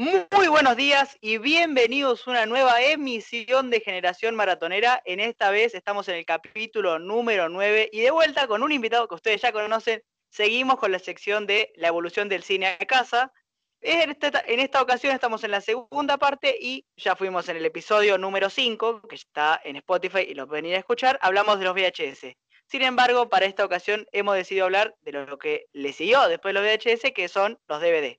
Muy buenos días y bienvenidos a una nueva emisión de Generación Maratonera. En esta vez estamos en el capítulo número 9 y de vuelta con un invitado que ustedes ya conocen. Seguimos con la sección de la evolución del cine a casa. En esta, ocasión estamos en la segunda parte y ya fuimos en el episodio número 5, que está en Spotify y lo pueden ir a escuchar. Hablamos de los VHS. Sin embargo, para esta ocasión hemos decidido hablar de lo que le siguió después de los VHS, que son los DVD.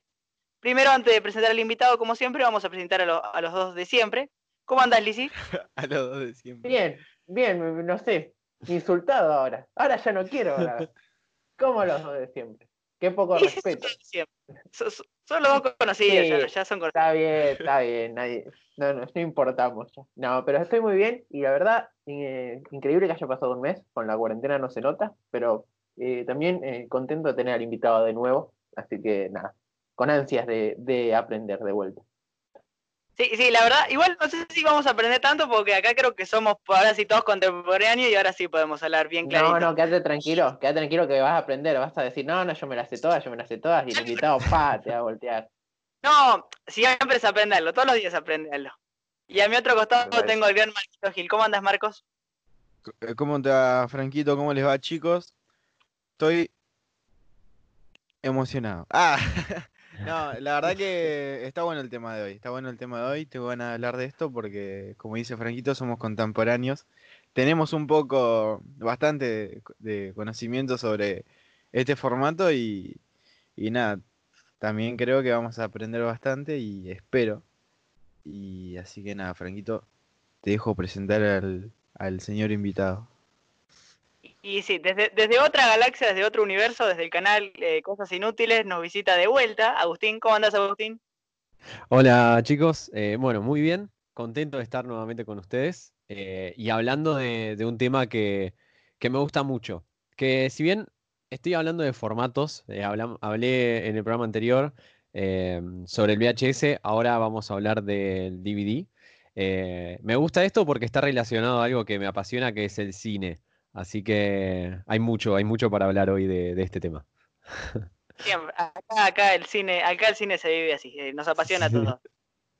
Primero, antes de presentar al invitado, como siempre, vamos a presentar a, los dos de siempre. ¿Cómo andás, Lizzy? a los dos de siempre. Bien, bien, no sé. Insultado ahora. Ahora ya no quiero hablar. ¿Cómo los dos de siempre? Qué poco respeto. Son, los dos conocidos, ya, son conocidos. Está bien, está bien. Nadie, no, no, no importamos ya. No, pero estoy muy bien y la verdad, eh, increíble que haya pasado un mes. Con la cuarentena no se nota, pero eh, también eh, contento de tener al invitado de nuevo. Así que nada, con ansias de, aprender de vuelta. Sí, sí, la verdad, igual no sé si vamos a aprender tanto porque acá creo que somos ahora sí todos contemporáneos y ahora sí podemos hablar bien clarito. No, no, quédate tranquilo, quédate tranquilo que vas a aprender, vas a decir, no, no, yo me las sé todas, yo me las sé todas y el invitado, pa, te va a voltear. No, siempre es aprenderlo, todos los días aprenderlo. Y a mi otro costado tengo al gran Marquito Gil. ¿Cómo andas, Marcos? Eh, ¿Cómo te va, Franquito? ¿Cómo les va, chicos? Estoy emocionado. Ah, No, la verdad que está bueno el tema de hoy. Está bueno el tema de hoy. Te van a hablar de esto porque, como dice Franquito, somos contemporáneos. Tenemos un poco, bastante de conocimiento sobre este formato y, nada, también creo que vamos a aprender bastante y espero. Y así que nada, Franquito, te dejo presentar al señor invitado. Y sí, desde, otra galaxia, desde otro universo, desde el canal eh, Cosas Inútiles, nos visita de vuelta. Agustín, ¿cómo andas, Agustín? Hola, chicos. Eh, bueno, muy bien. Contento de estar nuevamente con ustedes eh, y hablando de, un tema que, me gusta mucho. Que si bien estoy hablando de formatos, hablé en el programa anterior sobre el VHS, ahora vamos a hablar del DVD. me gusta esto porque está relacionado a algo que me apasiona, que es el cine. Así que hay mucho, hay mucho para hablar hoy de, este tema. acá, el cine, acá el cine se vive así, eh, nos apasiona todo.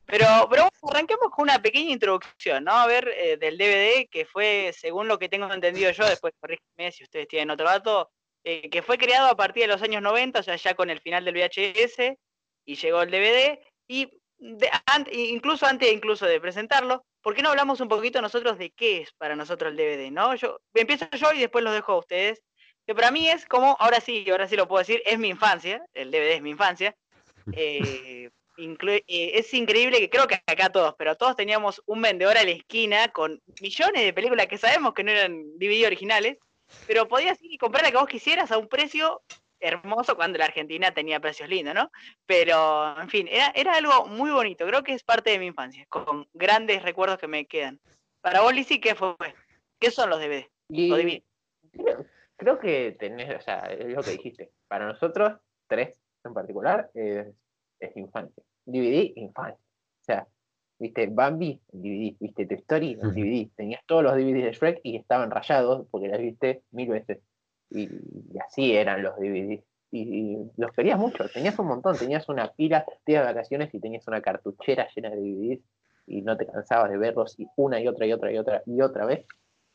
Pero, pero arranquemos con una pequeña introducción, ¿no? A ver, eh, del DVD, que fue, según lo que tengo entendido yo, después corrígeme si ustedes tienen otro dato, eh, que fue creado a partir de los años 90, o sea, ya con el final del VHS, y llegó el DVD, y incluso antes incluso de presentarlo, ¿por qué no hablamos un poquito nosotros de qué es para nosotros el DVD? ¿no? Yo empiezo yo y después los dejo a ustedes. Que para mí es como, ahora sí, ahora sí lo puedo decir, es mi infancia, el DVD es mi infancia. Eh, eh, es increíble que creo que acá todos, pero todos teníamos un vendedor a la esquina con millones de películas que sabemos que no eran DVD originales, pero podías ir y comprar la que vos quisieras a un precio hermoso cuando la Argentina tenía precios lindos, ¿no? Pero, en fin, era, era algo muy bonito. Creo que es parte de mi infancia, con grandes recuerdos que me quedan. Para vos, Lizzy, ¿qué fue? ¿Qué son los DVD? creo, que tenés, o sea, es lo que dijiste. Para nosotros, tres en particular, es, infancia. DVD, infancia. O sea, viste, Bambi, DVD, viste, tu Story, DVD. Tenías todos los DVDs de Shrek y estaban rayados porque las viste mil veces. Y, así eran los DVDs. Y, los querías mucho, tenías un montón, tenías una pila, de vacaciones y tenías una cartuchera llena de DVDs y no te cansabas de verlos y una y otra y otra y otra y otra vez.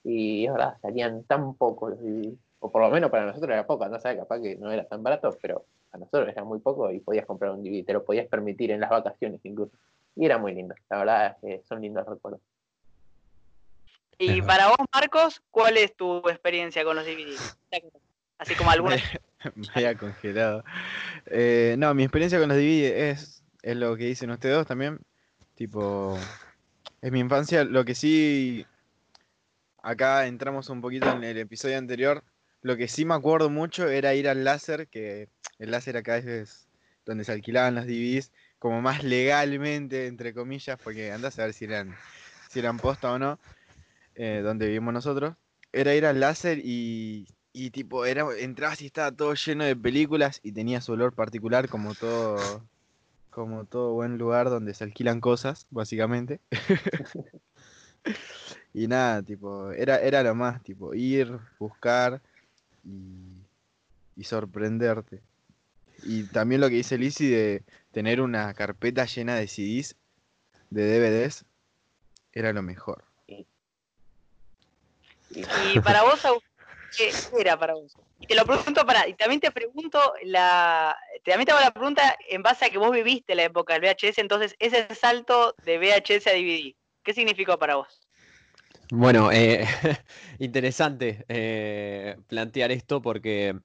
Y es verdad, salían tan pocos los DVDs. O por lo menos para nosotros era poco, no sé, capaz que no era tan barato, pero a nosotros era muy poco y podías comprar un DVD, te lo podías permitir en las vacaciones incluso. Y era muy lindo, la verdad son lindos recuerdos. Y para vos, Marcos, ¿cuál es tu experiencia con los DVDs? Así como alguna. Me había congelado. Eh, no, mi experiencia con los DVDs es, es lo que dicen ustedes dos también. Tipo, es mi infancia. Lo que sí, acá entramos un poquito en el episodio anterior. Lo que sí me acuerdo mucho era ir al láser, que el láser acá es donde se alquilaban los DVDs, como más legalmente, entre comillas, porque andás a ver si eran, si eran posta o no. Eh, donde vivimos nosotros, era ir al láser y, y tipo, era, entrabas y estaba todo lleno de películas y tenía su olor particular como todo, como todo buen lugar donde se alquilan cosas, básicamente. y nada, tipo, era, era lo más, tipo, ir, buscar y, y sorprenderte. y también lo que dice Lizzy de tener una carpeta llena de CDs, de DVDs, era lo mejor. Y para vos, ¿qué era para vos? Y te lo pregunto para, y también te pregunto la, también te hago la pregunta en base a que vos viviste la época del VHS, entonces ese salto de VHS a DVD, ¿qué significó para vos? Bueno, eh, interesante eh, plantear esto porque,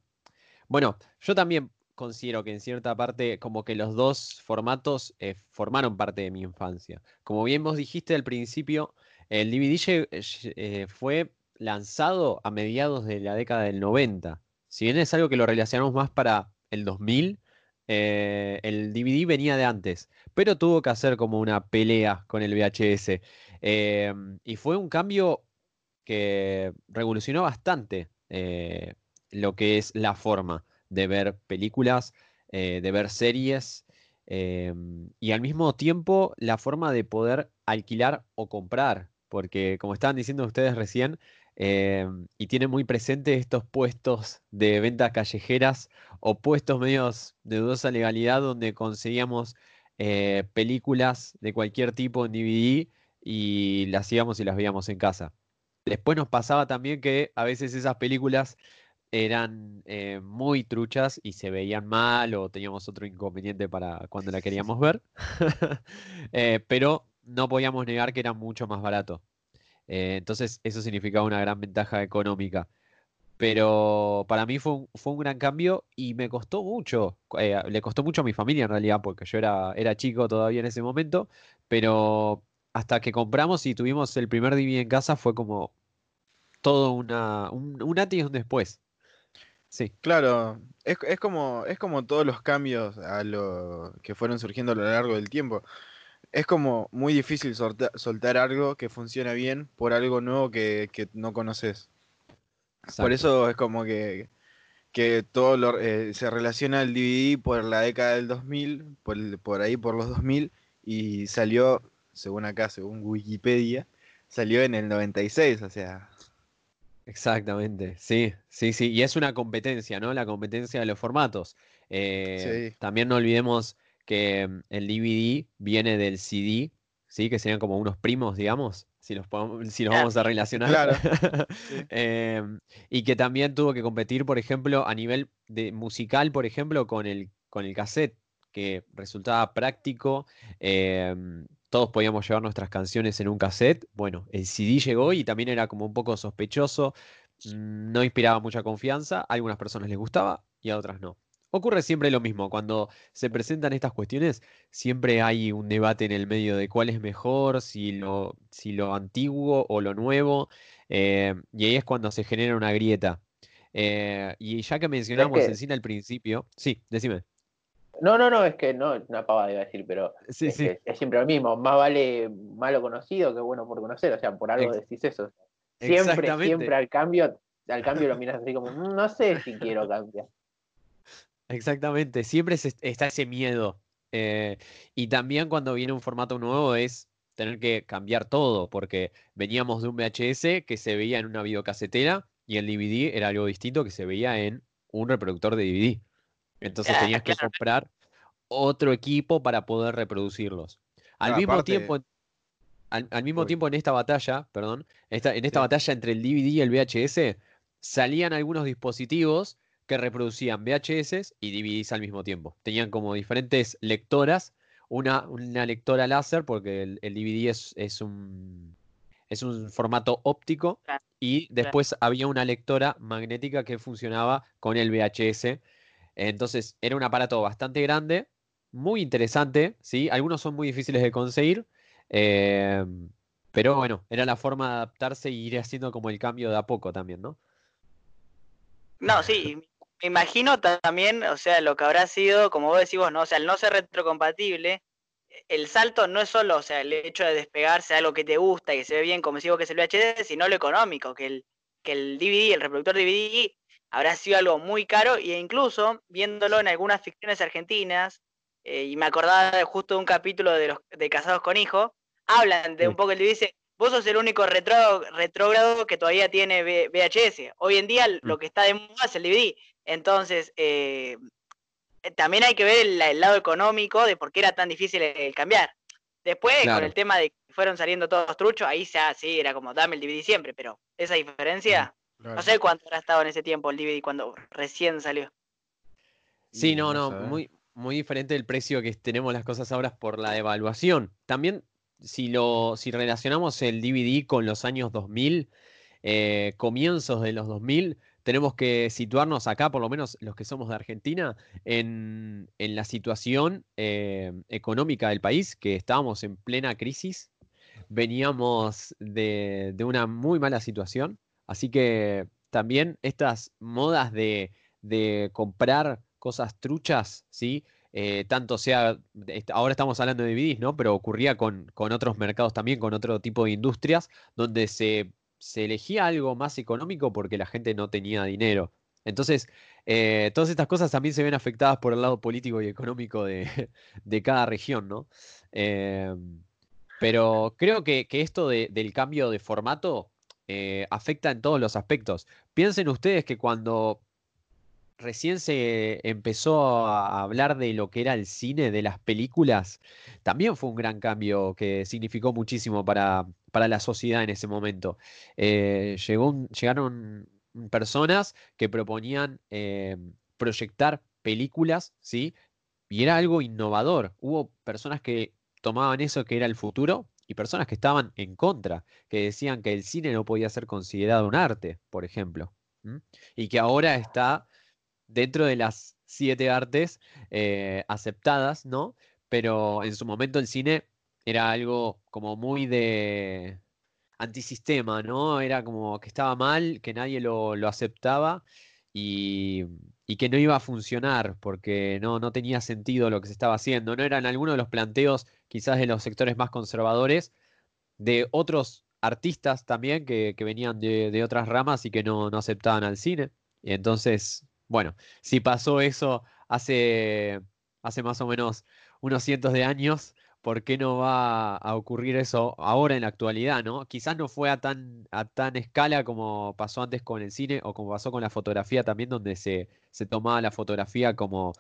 bueno, yo también considero que en cierta parte como que los dos formatos eh, formaron parte de mi infancia. Como bien vos dijiste al principio, el DVD fue lanzado a mediados de la década del 90. Si bien es algo que lo relacionamos más para el 2000, el DVD venía de antes, pero tuvo que hacer como una pelea con el VHS. Em, y fue un cambio que revolucionó bastante eh, lo que es la forma de ver películas, eh, de ver series em, y al mismo tiempo la forma de poder alquilar o comprar, porque como estaban diciendo ustedes recién, em, y tiene muy presente estos puestos de ventas callejeras o puestos medios de dudosa legalidad donde conseguíamos eh, películas de cualquier tipo en DVD y las íbamos y las veíamos en casa. Después nos pasaba también que a veces esas películas eran eh, muy truchas y se veían mal o teníamos otro inconveniente para cuando la queríamos ver, eh, pero no podíamos negar que era mucho más barato. Eh, entonces eso significaba una gran ventaja económica. Pero para mí fue un, fue un gran cambio y me costó mucho. le costó mucho a mi familia en realidad, porque yo era, era chico todavía en ese momento, pero hasta que compramos y tuvimos el primer DVD en casa fue como todo una, un, un y un después. Sí. Claro, es, es, como, es como todos los cambios a lo que fueron surgiendo a lo largo del tiempo. Es como muy difícil soltar algo que funciona bien por algo nuevo que, que no conoces. Por eso es como que, que todo lo, eh, se relaciona el DVD por la década del 2000, por, por ahí por los 2000, y salió según acá, según Wikipedia, salió en el 96, o sea. Exactamente, sí, sí, sí. Y es una competencia, ¿no? La competencia de los formatos. Eh, también no olvidemos que mm, el DVD viene del CD, ¿sí? Que serían como unos primos, digamos, si los, si los vamos a relacionar. Claro. Em, y que también tuvo que competir, por ejemplo, a nivel de musical, por ejemplo, con el, con el cassette, que resultaba práctico. Em, todos podíamos llevar nuestras canciones en un cassette. Bueno, el CD llegó y también era como un poco sospechoso, mm, no inspiraba mucha confianza, a algunas personas les gustaba y a otras no. Ocurre siempre lo mismo, cuando se presentan estas cuestiones, siempre hay un debate en el medio de cuál es mejor, si lo, si lo antiguo o lo nuevo, eh, y ahí es cuando se genera una grieta. Eh, y ya que mencionamos el cine al principio, sí, decime. No, no, no, es que no, una pavada iba a decir, pero es, siempre lo mismo. Más vale malo conocido que bueno por conocer, o sea, por algo decís eso. Siempre, siempre al cambio, al cambio lo miras así como, mm, no sé si quiero cambiar. Exactamente, siempre está ese miedo. Eh, y también cuando viene un formato nuevo es tener que cambiar todo, porque veníamos de un VHS que se veía en una videocasetera y el DVD era algo distinto que se veía en un reproductor de DVD. Entonces tenías que comprar otro equipo para poder reproducirlos. Al mismo tiempo, al, mismo tiempo en esta batalla, perdón, en esta batalla entre el DVD y el VHS, salían algunos dispositivos que reproducían VHS y DVDs al mismo tiempo. Tenían como diferentes lectoras, una, una lectora láser, porque el, DVD es, es, un, es un formato óptico, y después había una lectora magnética que funcionaba con el VHS entonces era un aparato bastante grande, muy interesante, ¿sí? Algunos son muy difíciles de conseguir, eh, pero bueno, era la forma de adaptarse y ir haciendo como el cambio de a poco también, ¿no? No, sí, me imagino también, o sea, lo que habrá sido, como vos decís vos, ¿no? O sea, al no ser retrocompatible, el salto no es solo, o sea, el hecho de despegarse a algo que te gusta y que se ve bien, como si vos que es el VHD, sino lo económico, que el, que el DVD, el reproductor DVD, habrá sido algo muy caro e incluso viéndolo en algunas ficciones argentinas, eh, y me acordaba justo de un capítulo de los de Casados con Hijos, hablan de un poco el dice, vos sos el único retrógrado que todavía tiene VHS. Hoy en día lo que está de moda es el DVD. Entonces, eh, también hay que ver el, el lado económico de por qué era tan difícil el, el cambiar. Después, con el tema de que fueron saliendo todos truchos, ahí ya sí, era como dame el DVD siempre, pero esa diferencia, Claro. no sé cuánto habrá estado en ese tiempo el DVD cuando recién salió. Sí, no, no muy, muy diferente el precio que tenemos las cosas ahora por la devaluación. También, si lo, si relacionamos el DVD con los años 2000, eh, comienzos de los 2000, tenemos que situarnos acá, por lo menos los que somos de Argentina, en, en la situación eh, económica del país, que estábamos en plena crisis, veníamos de, de una muy mala situación, así que también estas modas de, de comprar cosas truchas, ¿sí? Eh, tanto sea, ahora estamos hablando de DVDs, ¿no? Pero ocurría con, con otros mercados también, con otro tipo de industrias, donde se, se elegía algo más económico porque la gente no tenía dinero. Entonces, eh, todas estas cosas también se ven afectadas por el lado político y económico de, de cada región, ¿no? Eh, pero creo que, que esto de- del cambio de formato eh, afecta en todos los aspectos. Piensen ustedes que cuando recién se empezó a hablar de lo que era el cine, de las películas, también fue un gran cambio que significó muchísimo para, para la sociedad en ese momento. Eh, llegaron personas que proponían eh, proyectar películas, ¿sí? Y era algo innovador. Hubo personas que tomaban eso que era el futuro y personas que estaban en contra, que decían que el cine no podía ser considerado un arte, por ejemplo. Y que ahora está dentro de las siete artes eh, aceptadas, ¿no? Pero en su momento el cine era algo como muy de antisistema, ¿no? Era como que estaba mal, que nadie lo, lo aceptaba y, y que no iba a funcionar porque no, no tenía sentido lo que se estaba haciendo. No eran algunos de los planteos quizás de los sectores más conservadores, de otros artistas también que, que venían de, de otras ramas y que no, no aceptaban al cine. Y entonces, bueno, si pasó eso hace, hace más o menos unos cientos de años, ¿por qué no va a ocurrir eso ahora en la actualidad, no? Quizás no fue a tan, a tan escala como pasó antes con el cine o como pasó con la fotografía también, donde se, se tomaba la fotografía como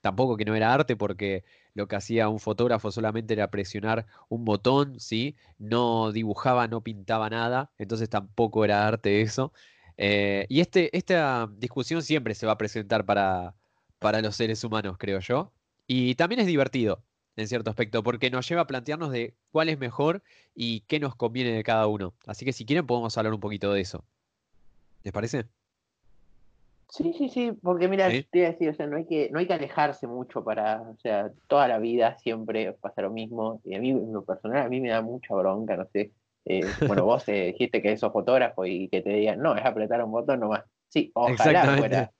tampoco que no era arte, porque lo que hacía un fotógrafo solamente era presionar un botón, ¿sí? No dibujaba, no pintaba nada, entonces tampoco era arte eso. Eh, y este, esta discusión siempre se va a presentar para, para los seres humanos, creo yo. Y también es divertido, en cierto aspecto, porque nos lleva a plantearnos de cuál es mejor y qué nos conviene de cada uno. Así que si quieren podemos hablar un poquito de eso. ¿Les parece? Sí, sí, sí, porque mira, Sí. te iba a decir, o sea, no hay que, no hay que alejarse mucho para, o sea, toda la vida siempre pasa lo mismo. Y a mí, en lo personal, a mí me da mucha bronca, no sé. Eh, bueno, vos dijiste que sos fotógrafo y que te digan, no, es apretar un botón nomás. Sí, ojalá fuera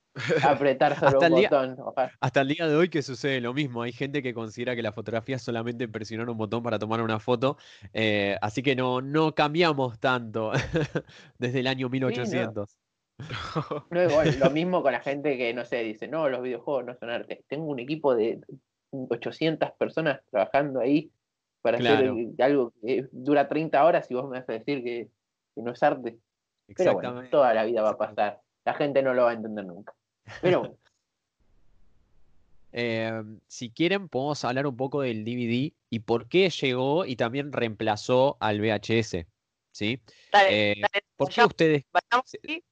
apretar solo Hasta un día- botón. ojalá. Hasta el día de hoy que sucede lo mismo. Hay gente que considera que la fotografía es solamente presionar un botón para tomar una foto. eh, así que no, no cambiamos tanto desde el año 1800. No, igual, lo mismo con la gente que, no sé, dice, no, los videojuegos no son arte. Tengo un equipo de 800 personas trabajando ahí para hacer Claro. algo que dura 30 horas y vos me vas a decir que, que no es arte. Pero bueno, toda la vida va a pasar. La gente no lo va a entender nunca. Pero bueno, Eh, si quieren, podemos hablar un poco del DVD y por qué llegó y también reemplazó al VHS. ¿Sí? Dale, Eh, dale, ¿Por qué vayamos, ustedes? vayamos ahí.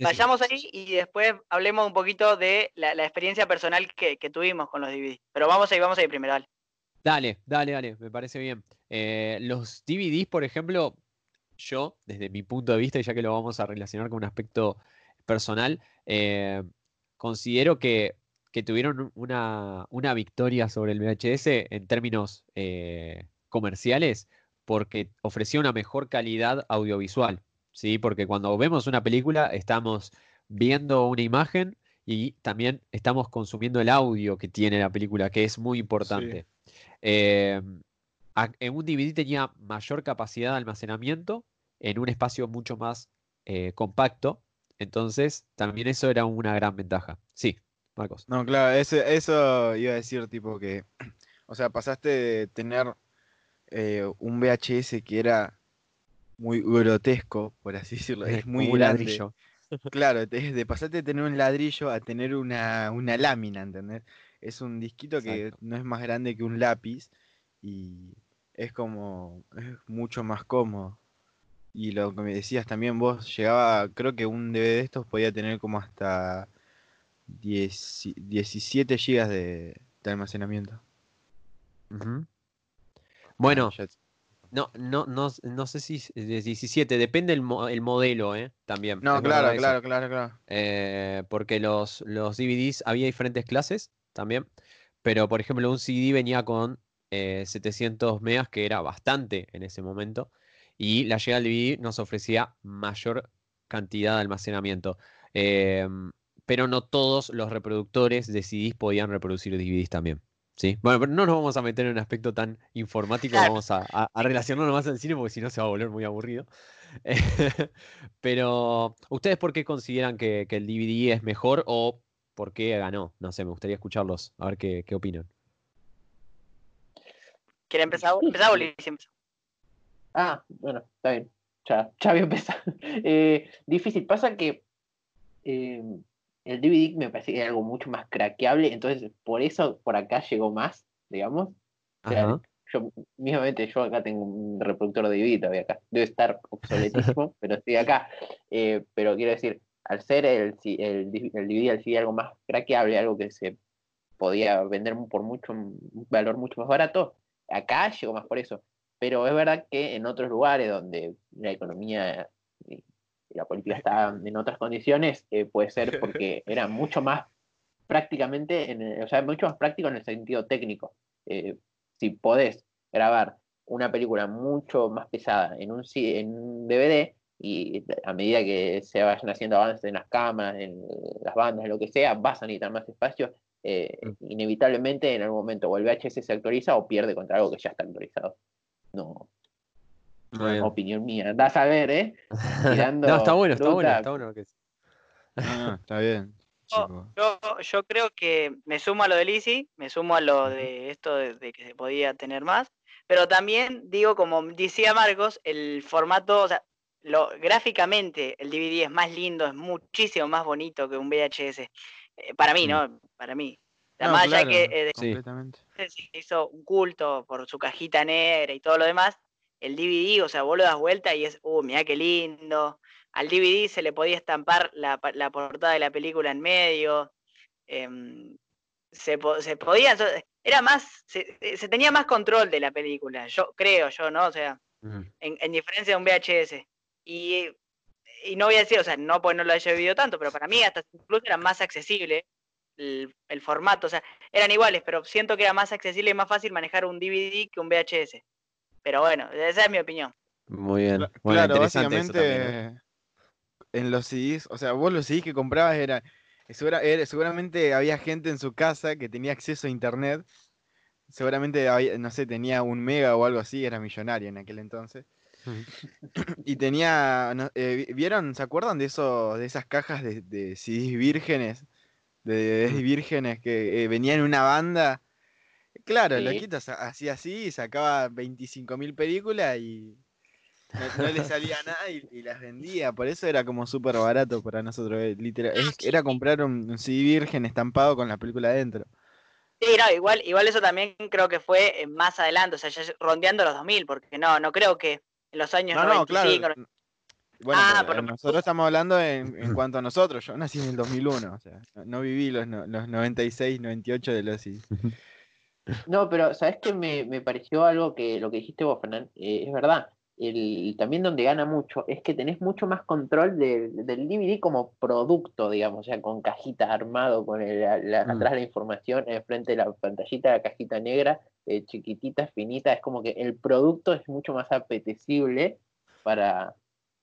Vayamos ahí y después hablemos un poquito de la, la experiencia personal que, que tuvimos con los DVD. Pero vamos ahí, vamos ahí primero, dale. Dale, dale, dale, me parece bien. Eh, los DVDs, por ejemplo, yo, desde mi punto de vista, y ya que lo vamos a relacionar con un aspecto personal, eh, considero que, que tuvieron una, una victoria sobre el VHS en términos eh, comerciales porque ofrecía una mejor calidad audiovisual, ¿sí? Porque cuando vemos una película estamos viendo una imagen y también estamos consumiendo el audio que tiene la película, que es muy importante. Eh, en un DVD tenía mayor capacidad de almacenamiento en un espacio mucho más eh, compacto, entonces también eso era una gran ventaja. Sí, Marcos. No, claro, eso iba a decir, tipo que, o sea, pasaste de tener eh, un VHS que era muy grotesco, por así decirlo, es muy un grande, ladrillo. claro, te- de pasarte de tener un ladrillo a tener una, una lámina, ¿entendés? Es un disquito que no es más grande que un lápiz y es como, es mucho más cómodo. Y lo que me decías también vos, llegaba, creo que un DVD de estos podía tener como hasta 10 17 gigas de, de almacenamiento. Bueno, no, no, no, no sé si de 17, depende el, mo- el modelo, ¿eh? También. No, claro, claro, claro, claro. Eh, porque los, los DVDs había diferentes clases también, pero por ejemplo un CD venía con eh, 700 megas, que era bastante en ese momento, y la llegada del DVD nos ofrecía mayor cantidad de almacenamiento. Em, pero no todos los reproductores de CDs podían reproducir DVDs también. ¿sí? Bueno, pero no nos vamos a meter en un aspecto tan informático, Claro. vamos a, a, a relacionarnos más al cine porque si no se va a volver muy aburrido. Pero, ¿ustedes por qué consideran que, que el DVD es mejor o por qué ganó? No sé, me gustaría escucharlos, a ver qué, qué opinan. ¿Quiere empezar? Empezó? Ah, bueno, está bien. Ya, ya había empezado. Eh, difícil. Pasa que eh, el DVD me parece que era algo mucho más craqueable, entonces por eso por acá llegó más, digamos. O sea, yo mismamente yo acá tengo un reproductor de DVD todavía acá. Debe estar obsoletísimo, pero estoy acá. Eh, pero quiero decir, al ser el, el, el DVD al CD algo más craqueable, algo que se podía vender por mucho un valor mucho más barato, acá llegó más por eso. Pero es verdad que en otros lugares donde la economía y la política está en otras condiciones, eh, puede ser porque era mucho más prácticamente, en el- o sea, mucho más práctico en el sentido técnico. Eh, si podés grabar una película mucho más pesada en un, en un DVD y a medida que se vayan haciendo avances en las cámaras, en las bandas, en lo que sea, vas a necesitar más espacio. eh, inevitablemente en algún momento o el VHS se actualiza o pierde contra algo que ya está actualizado. No, opinión mía. Andás a ver, ¿eh? tirando no, está bueno, está bueno, está bueno. que. No, está bien. Yo, yo creo que me sumo a lo de Lizzy, me sumo a lo de esto de, de que se podía tener más, pero también digo, como decía Marcos, el formato, o sea, lo, gráficamente el DVD es más lindo, es muchísimo más bonito que un VHS. Eh, para mí, Mm. ¿no? Para mí. No, más claro, que eh, Sí. hizo un culto por su cajita negra y todo lo demás, el DVD, o sea, vos lo das vuelta y es, uh, mirá qué lindo. Al DVD se le podía estampar la, la portada de la película en medio. em, se, se podía, era más, se, eh, se tenía más control de la película, yo creo yo, ¿no? O sea, en, en diferencia de un VHS. Y, y no voy a decir, o sea, no porque no lo haya vivido tanto, pero para mí hasta incluso era más accesible el, el formato, o sea, eran iguales, pero siento que era más accesible y más fácil manejar un DVD que un VHS. Pero bueno, esa es mi opinión. Muy bien. Bueno, claro, eso básicamente también, ¿eh? en los CDs, o sea, vos los CDs que comprabas era, segura- era- seguramente había gente en su casa que tenía acceso a internet, seguramente había- no sé, tenía un mega o algo así, era millonario en aquel entonces. Y tenía, no- eh, vi- ¿vieron? ¿Se acuerdan de eso, de esas cajas de, de CDs vírgenes? De DVDs Mm. vírgenes que eh, venían en una banda. Claro, Sí. loquito hacía así, sacaba 25.000 películas y no, no le salía nada y, y las vendía. Por eso era como súper barato para nosotros. eh, literal. Es- era comprar un, un CD virgen estampado con la película adentro. Sí, no, igual, igual eso también creo que fue eh, más adelante, o sea, ya rondeando los 2000, porque no, no creo que en los años No, no, claro. 95, Bueno, Ah, pero, pero- nosotros estamos hablando en, en cuanto a nosotros. Yo nací en el 2001, o sea, no, no viví los, no- los 96, 98 de los. No, pero ¿sabes qué? Me, me pareció algo que lo que dijiste vos, Fernán, eh, es verdad. El, también donde gana mucho es que tenés mucho más control del, del DVD como producto, digamos, o sea, con cajita armado, con el, la- la- Mm. atrás la información, enfrente de la pantallita, la cajita negra, eh, chiquitita, finita, es como que el producto es mucho más apetecible para,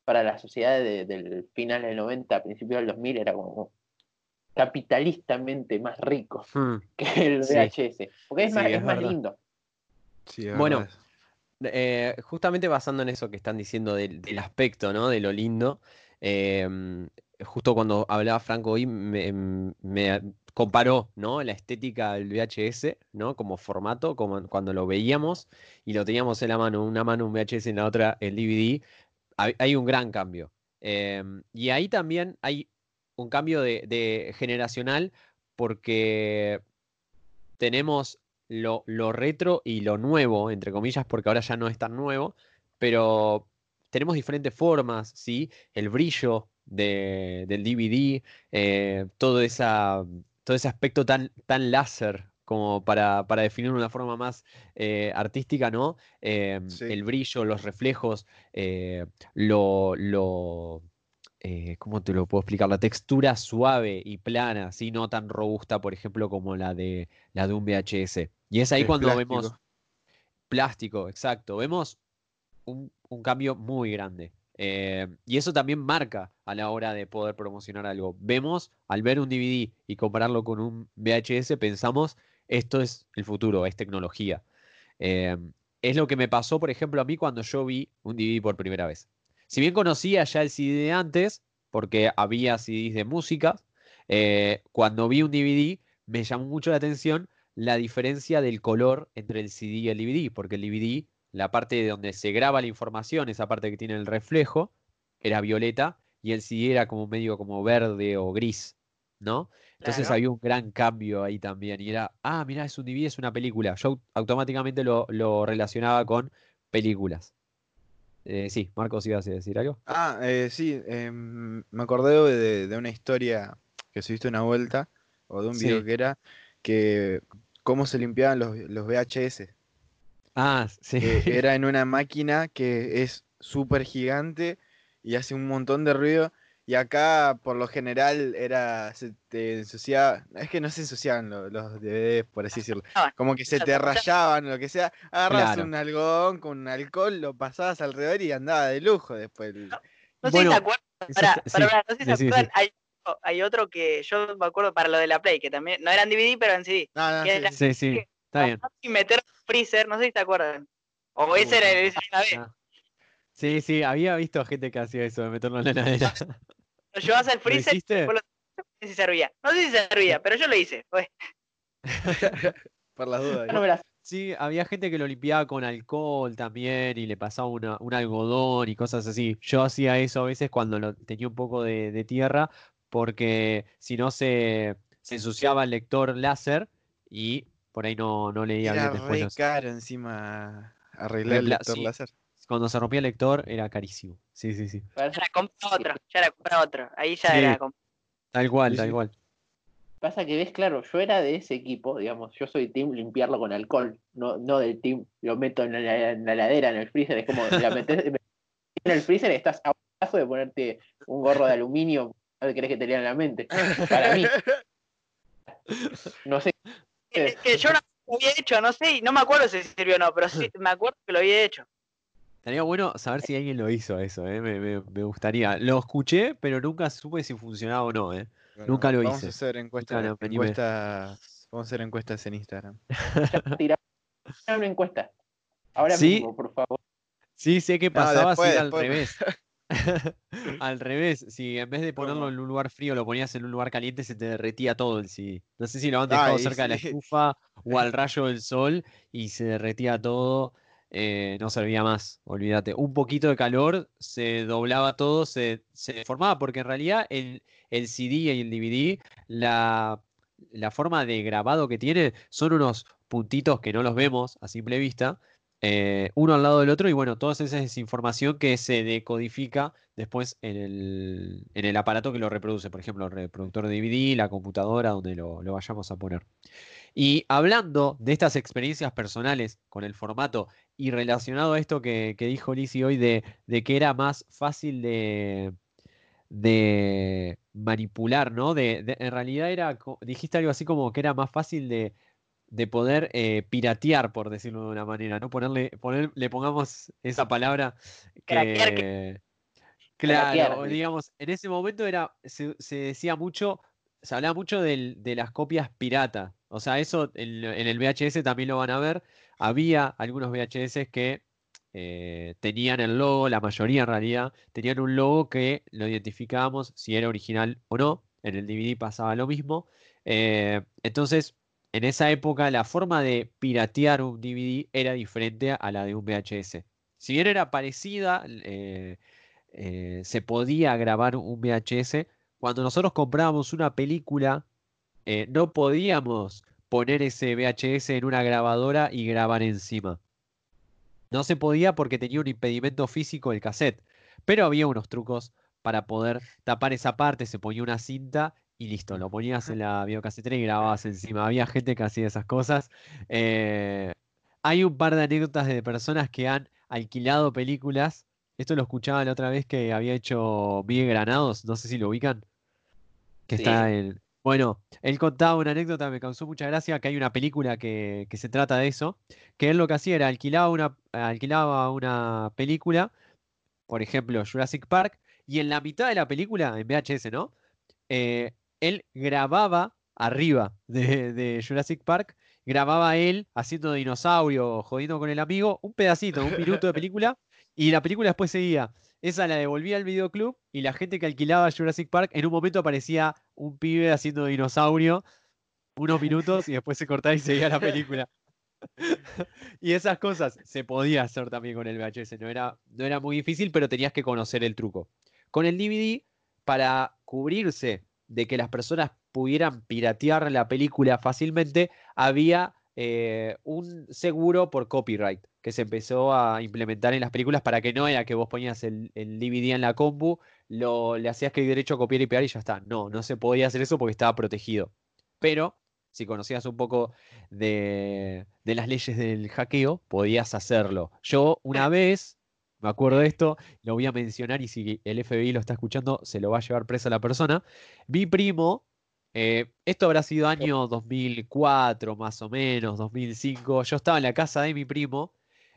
para la sociedad de- del final del 90, principio del 2000, era como capitalistamente más rico Hmm. que el Sí. VHS, porque es Sí, más, es es más lindo. Sí, Bueno, verdad. Eh, justamente basando en eso que están diciendo del, aspecto, ¿no? De lo lindo, em, justo cuando hablaba Franco hoy me, em, comparó, ¿no? La estética del VHS, ¿no? Como formato, como cuando lo veíamos y lo teníamos en la mano, una mano un VHS en la otra el DVD, hay, un gran cambio. Em, y ahí también hay un cambio de generacional porque tenemos lo, lo retro y lo nuevo, entre comillas, porque ahora ya no es tan nuevo, pero tenemos diferentes formas, ¿sí? El brillo de- del DVD, eh, todo, esa, todo ese aspecto tan, tan láser como para, para definir una forma más eh, artística, ¿no? Eh, Sí. El brillo, los reflejos, eh, lo, lo ¿cómo te lo puedo explicar? La textura suave y plana, ¿sí? No tan robusta, por ejemplo, como la de, la de un VHS. Y es ahí Es cuando plástico. vemos plástico, exacto. Vemos un, un cambio muy grande. Eh, y eso también marca a la hora de poder promocionar algo. Vemos, al ver un DVD y compararlo con un VHS, pensamos, esto es el futuro, es tecnología. Eh, es lo que me pasó, por ejemplo, a mí cuando yo vi un DVD por primera vez. Si bien conocía ya el CD de antes, porque había CDs de música, eh, cuando vi un DVD me llamó mucho la atención la diferencia del color entre el CD y el DVD, porque el DVD, la parte de donde se graba la información, esa parte que tiene el reflejo, era violeta y el CD era como medio como verde o gris, ¿no? Entonces Claro. había un gran cambio ahí también y era, ah, mira, es un DVD, es una película. Yo au- automáticamente lo, lo relacionaba con películas. Eh, sí, Marcos, ¿ibas a decir algo? Ah, eh, sí, em, me acordé de, de una historia que subiste una vuelta, o de un video que era, que cómo se limpiaban los, los VHS. Ah, sí. que era en una máquina que es súper gigante y hace un montón de ruido. Y acá, por lo general, era. Se te ensuciaba. Es que no se ensuciaban lo- los, DVDs, por así decirlo. Como que se te rayaban. lo que sea. Agarras Claro. un algodón con alcohol, lo pasabas alrededor y andaba de lujo después. el- No sé Bueno, si se acuerdan. sí, pará, no sé si se acuerdan. Hay, hay otro que yo me acuerdo para lo de la Play, que también no eran DVD, pero en CD. No, no, sí, era- sí. Sí, está bien. Y meter freezer, no sé si te acuerdan. O ese era ese era una vez. Ah. Sí, sí, había visto gente que hacía eso de meterlo en la heladera. Lo llevas al ¿Lo freezer y hiciste? después lo no sé si servía. No sé si servía, pero yo lo hice. Por las dudas. Yo no me las- Sí, había gente que lo limpiaba con alcohol también y le pasaba una- un algodón y cosas así. Yo hacía eso a veces cuando lo, tenía un poco de, de tierra porque si no se, se ensuciaba el lector láser y por ahí no, no leía Era bien después. re los- caro encima arreglar el lector sí. láser. Cuando se rompía el lector era carísimo. Sí, sí, sí. Ya era comprar otro, ya era comprar otro. Ahí ya Sí. era. Tal cual, Sí, tal sí. cual. Pasa que ves, claro, yo era de ese equipo, digamos, yo soy team limpiarlo con alcohol, no, no del team lo meto en la, en la heladera, en el freezer, es como la metes en el freezer y estás a un paso de ponerte un gorro de aluminio, no te querés que te lean la mente. Para mí, no sé, Es que yo no lo había hecho, no sé, y no me acuerdo si sirvió o no, pero sí me acuerdo que lo había hecho. Estaría bueno saber si alguien lo hizo eso, ¿eh? Me, me- me gustaría. Lo escuché, pero nunca supe si funcionaba o no, ¿eh? Bueno, Nunca lo vamos hice. a hacer me animé. encuestas, vamos a hacer encuestas en Instagram. tirar una encuesta. Ahora Sí. mismo, por favor. Sí, sé que pasaba después, si era al después. revés. al revés, si en vez de ponerlo en un lugar frío lo ponías en un lugar caliente, se te derretía todo el CD. No sé si lo han dejado cerca de la estufa o al rayo del sol y se derretía todo. eh, no servía más, olvídate. Un poquito de calor, se doblaba todo, se, se deformaba, porque en realidad el, el CD y el DVD, la, la forma de grabado que tiene son unos puntitos que no los vemos a simple vista, eh, uno al lado del otro, y bueno, toda esa es información que se decodifica después en el, en el aparato que lo reproduce, por ejemplo, el reproductor de DVD, la computadora, donde lo, lo vayamos a poner. Y hablando de estas experiencias personales con el formato y relacionado a esto que, que dijo Lizzy hoy de, de que era más fácil de, de manipular, ¿no? De, en realidad era, dijiste algo así como que era más fácil de, de poder eh, piratear, por decirlo de una manera, ¿no? Ponerle, poner, le pongamos esa palabra que... Claro, digamos, en ese momento era, se, se decía mucho, se hablaba mucho del- de las copias pirata. O sea, eso en, en el VHS también lo van a ver. Había algunos VHS que eh, tenían el logo, la mayoría en realidad, tenían un logo que lo identificábamos si era original o no. En el DVD pasaba lo mismo. Eh, entonces, en esa época, la forma de piratear un DVD era diferente a la de un VHS. Si bien era parecida, eh, eh, se podía grabar un VHS. Cuando nosotros comprábamos una película, eh, no podíamos poner ese VHS en una grabadora y grabar encima. No se podía porque tenía un impedimento físico el cassette, pero había unos trucos para poder tapar esa parte, se ponía una cinta y listo, lo ponías en la videocasetera y grababas encima. Había gente que hacía esas cosas. Eh, hay un par de anécdotas de personas que han alquilado películas. Esto lo escuchaba la otra vez que había hecho Miguel Granados, no sé si lo ubican. Que Sí. está en. Bueno, él contaba una anécdota, me causó mucha gracia, que hay una película que, que se trata de eso, que él lo que hacía era alquilaba una, alquilaba una película, por ejemplo, Jurassic Park, y en la mitad de la película, en VHS, ¿no? Eh, él grababa arriba de, Jurassic Park, grababa él haciendo dinosaurio, jodiendo con el amigo, un pedacito, un minuto de película, y la película después seguía. Esa la devolvía al videoclub y la gente que alquilaba Jurassic Park, en un momento aparecía un pibe haciendo dinosaurio, unos minutos, y después se cortaba y seguía la película. y esas cosas se podía hacer también con el VHS, no era, no era muy difícil, pero tenías que conocer el truco. Con el DVD, para cubrirse de que las personas pudieran piratear la película fácilmente, había eh, un seguro por copyright que se empezó a implementar en las películas para que no era que vos ponías el, DVD en la compu, lo, le hacías clic derecho, copiar y pegar y ya está. No, no se podía hacer eso porque estaba protegido. Pero si conocías un poco de, de las leyes del hackeo, podías hacerlo. Yo una vez, me acuerdo de esto, lo voy a mencionar y si el FBI lo está escuchando, se lo va a llevar presa la persona. Mi primo, eh, esto habrá sido año 2004 más o menos, 2005. Yo estaba en la casa de mi primo,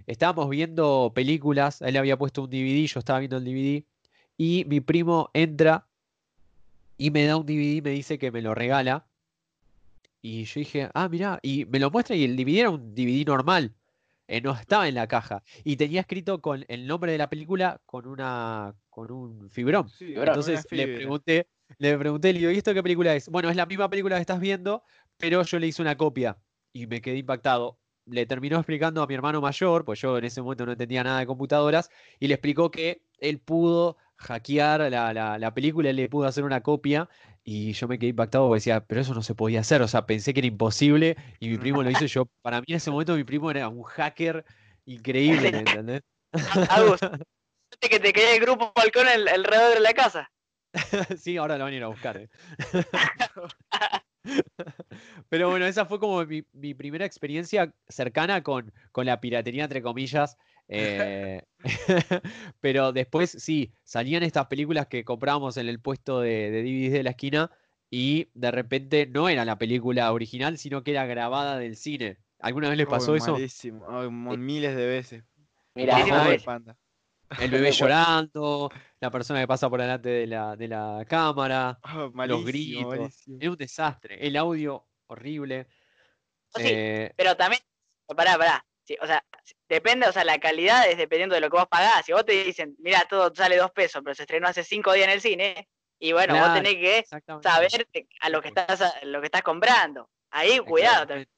estábamos viendo películas, él había puesto un DVD, yo estaba viendo el DVD, y mi primo entra y me da un DVD me dice que me lo regala. Y yo dije, ah, mirá, y me lo muestra y el DVD era un DVD normal. Eh, no estaba en la caja. Y tenía escrito con el nombre de la película con una con un fibrón. Sí, Entonces le pregunté, le pregunté, le digo, ¿y esto qué película es? Bueno, es la misma película que estás viendo, pero yo le hice una copia y me quedé impactado. Le terminó explicando a mi hermano mayor, pues yo en ese momento no entendía nada de computadoras, y le explicó que él pudo hackear la, la- la película, él le pudo hacer una copia, y yo me quedé impactado porque decía, pero eso no se podía hacer, o sea, pensé que era imposible, y mi primo lo hizo, yo, para mí en ese momento mi primo era un hacker increíble, ¿me entendés? Agus, que te quedé el grupo balcón el- alrededor de la casa. Sí, ahora lo van a ir a buscar. ¿eh? Pero bueno, esa fue como mi, mi primera experiencia cercana con, con la piratería, entre comillas. Eh, Pero después sí, salían estas películas que comprábamos en el puesto de, de DVDs de la esquina y de repente no era la película original, sino que era grabada del cine. ¿Alguna vez les pasó Uy, eso? Ay, mon- miles de veces. Panda. El bebé llorando, la persona que pasa por delante de la, de la cámara. Ah, malísimo, gritos. malísimo. Era un desastre. El audio horrible. Sí, Eh, Pero también, pará, pará. Sí, o sea, depende, o sea, la calidad es dependiendo de lo que vos pagás. Si vos te dicen, mira, todo sale dos pesos, pero se estrenó hace cinco días en el cine, y bueno, vos tenés que saber a lo que estás a- lo que estás comprando. Ahí, cuidado también.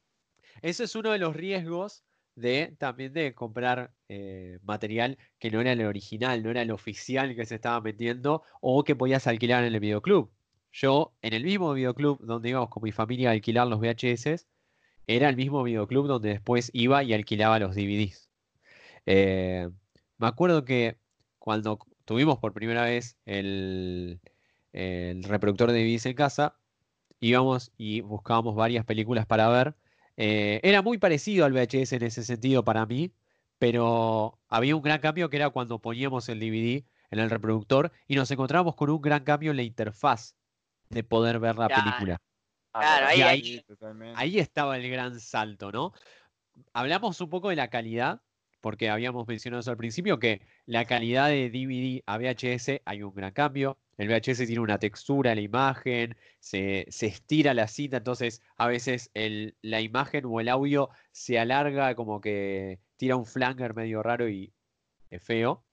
Ese es uno de los riesgos de también de comprar eh, material que no era el original, no era el oficial que se estaba metiendo o que podías alquilar en el videoclub. Yo, en el mismo videoclub donde íbamos con mi familia a alquilar los VHS, era el mismo videoclub donde después iba y alquilaba los DVDs. Eh, me acuerdo que cuando tuvimos por primera vez el, el reproductor de DVDs en casa, íbamos y buscábamos varias películas para ver. Eh, era muy parecido al VHS en ese sentido para mí, pero había un gran cambio que era cuando poníamos el DVD en el reproductor y nos encontrábamos con un gran cambio en la interfaz de poder ver la Claro. película. Claro, ahí, estaba el gran salto, ¿no? Hablamos un poco de la calidad, porque habíamos mencionado eso al principio, que la calidad de DVD a VHS hay un gran cambio. El VHS tiene una textura la imagen, se, se estira la cinta, entonces a veces el- la imagen o el audio se alarga como que tira un flanger medio raro y es feo.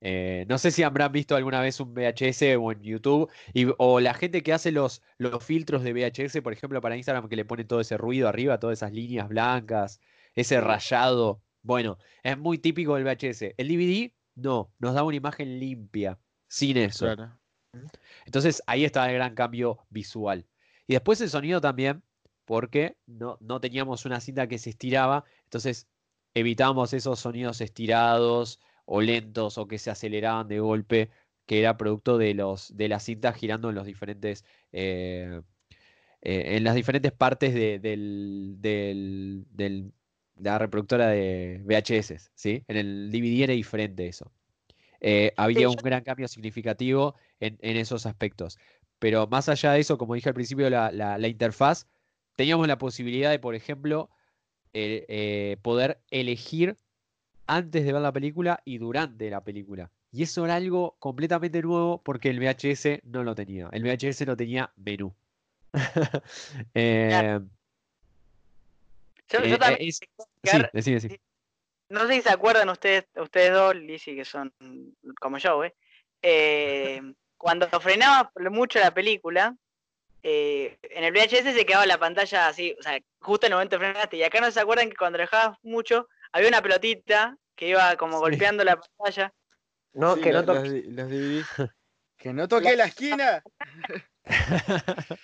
Eh, no sé si habrán visto alguna vez un VHS o en YouTube, y- o la gente que hace los, los filtros de VHS, por ejemplo, para Instagram, que le pone todo ese ruido arriba, todas esas líneas blancas, ese rayado. Bueno, es muy típico del VHS. El DVD, no, nos da una imagen limpia. sin eso. Claro. Entonces ahí está el gran cambio visual. Y después el sonido también, porque no, no teníamos una cinta que se estiraba, entonces evitábamos esos sonidos estirados o lentos o que se aceleraban de golpe, que era producto de, los, de la cinta girando en los diferentes... eh, eh, en las diferentes partes de, del, del- del- de la reproductora de VHS, ¿sí? En el DVD era diferente eso. Eh, había un gran cambio significativo en, en esos aspectos. Pero más allá de eso, como dije al principio, la, la- la interfaz, teníamos la posibilidad de, por ejemplo, eh, poder elegir antes de ver la película y durante la película. Y eso era algo completamente nuevo porque el VHS no lo tenía. El VHS no tenía menú. Eh, Yo, yo eh, también eh, es- sí, explicar- decí, decí. no sé si se acuerdan ustedes, ustedes dos, Lizzy, que son como yo, ¿eh? Eh, cuando frenaba mucho la película, eh, en el VHS se quedaba la pantalla así, o sea, justo en el momento frenaste. Y acá no se acuerdan que cuando dejabas mucho, había una pelotita que iba como Sí. golpeando la pantalla. No, Sí, que no toque. los DVD. que no toque la esquina.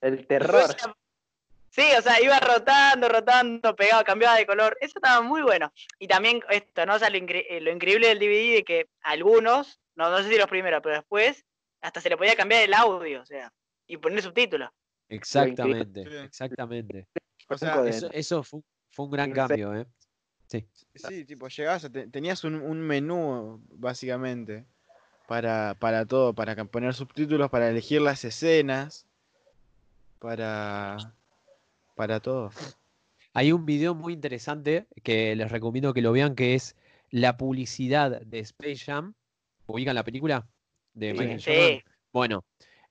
El terror. Sí, o sea, iba rotando, rotando, pegado, cambiaba de color. Eso estaba muy bueno. Y también esto, ¿no? O sea, lo, incre- eh, lo increíble del DVD de que algunos, no, no sé si los primeros, pero después, hasta se le podía cambiar el audio, o sea, y poner subtítulos. Exactamente, exactamente. O sea, Eso, eso fue, fue un gran cambio, ¿eh? Sí, tipo, llegabas, a te- tenías un, un menú, básicamente, para, para todo, para poner subtítulos, para elegir las escenas, para, para todo. Hay un video muy interesante que les recomiendo que lo vean, que es la publicidad de Space Jam. ¿Ubican la película? De Sí. Michael Sí. Jordan. Bueno,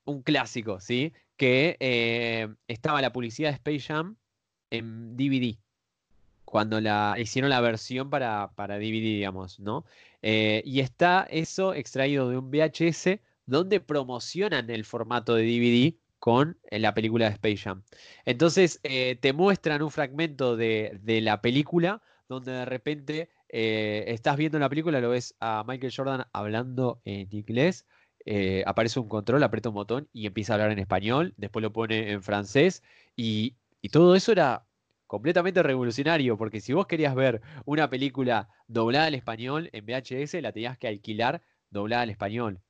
un clásico, ¿sí? Que eh, estaba la publicidad de Space Jam en DVD. Cuando la hicieron la versión para, para DVD, digamos, ¿no? Eh, y está eso extraído de un VHS donde promocionan el formato de DVD con eh, la película de Space Jam. Entonces eh, te muestran un fragmento de, de la película donde de repente estás viendo la película, lo ves a Michael Jordan hablando en inglés, aparece un control, aprieta un botón y empieza a hablar en español, después lo pone en francés y, y todo eso era completamente revolucionario, porque si vos querías ver una película doblada al español en VHS, la tenías que alquilar doblada al español,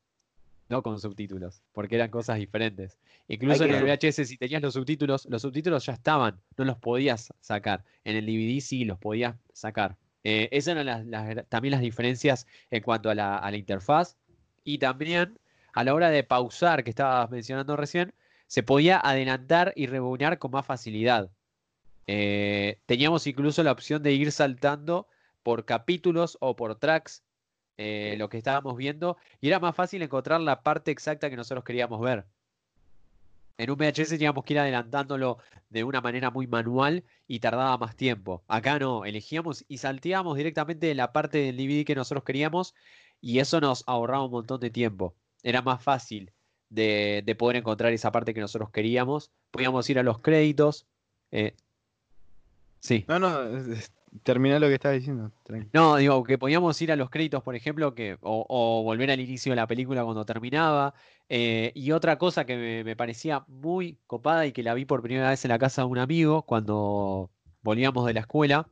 no con subtítulos, porque eran cosas diferentes. Incluso en el VHS, si tenías los subtítulos, los subtítulos ya estaban, no los podías sacar. En el DVD sí los podías sacar. Eh, esas eran las- también las diferencias en cuanto a la, a la interfaz. Y también a la hora de pausar, que estabas mencionando recién, se podía adelantar y rebobinar con más facilidad. Eh, teníamos incluso la opción de ir saltando por capítulos o por tracks eh, lo que estábamos viendo y era más fácil encontrar la parte exacta que nosotros queríamos ver. En un VHS teníamos que ir adelantándolo de una manera muy manual y tardaba más tiempo. Acá no, elegíamos y salteábamos directamente de la parte del DVD que nosotros queríamos y eso nos ahorraba un montón de tiempo. Era más fácil de, de poder encontrar esa parte que nosotros queríamos. Podíamos ir a los créditos. eh, sí. No, no, termina lo que estaba diciendo. No, digo, que podíamos ir a los créditos, por ejemplo, que, o, o volver al inicio de la película cuando terminaba. eh, y otra cosa que me, me parecía muy copada y que la vi por primera vez en la casa de un amigo cuando volvíamos de la escuela,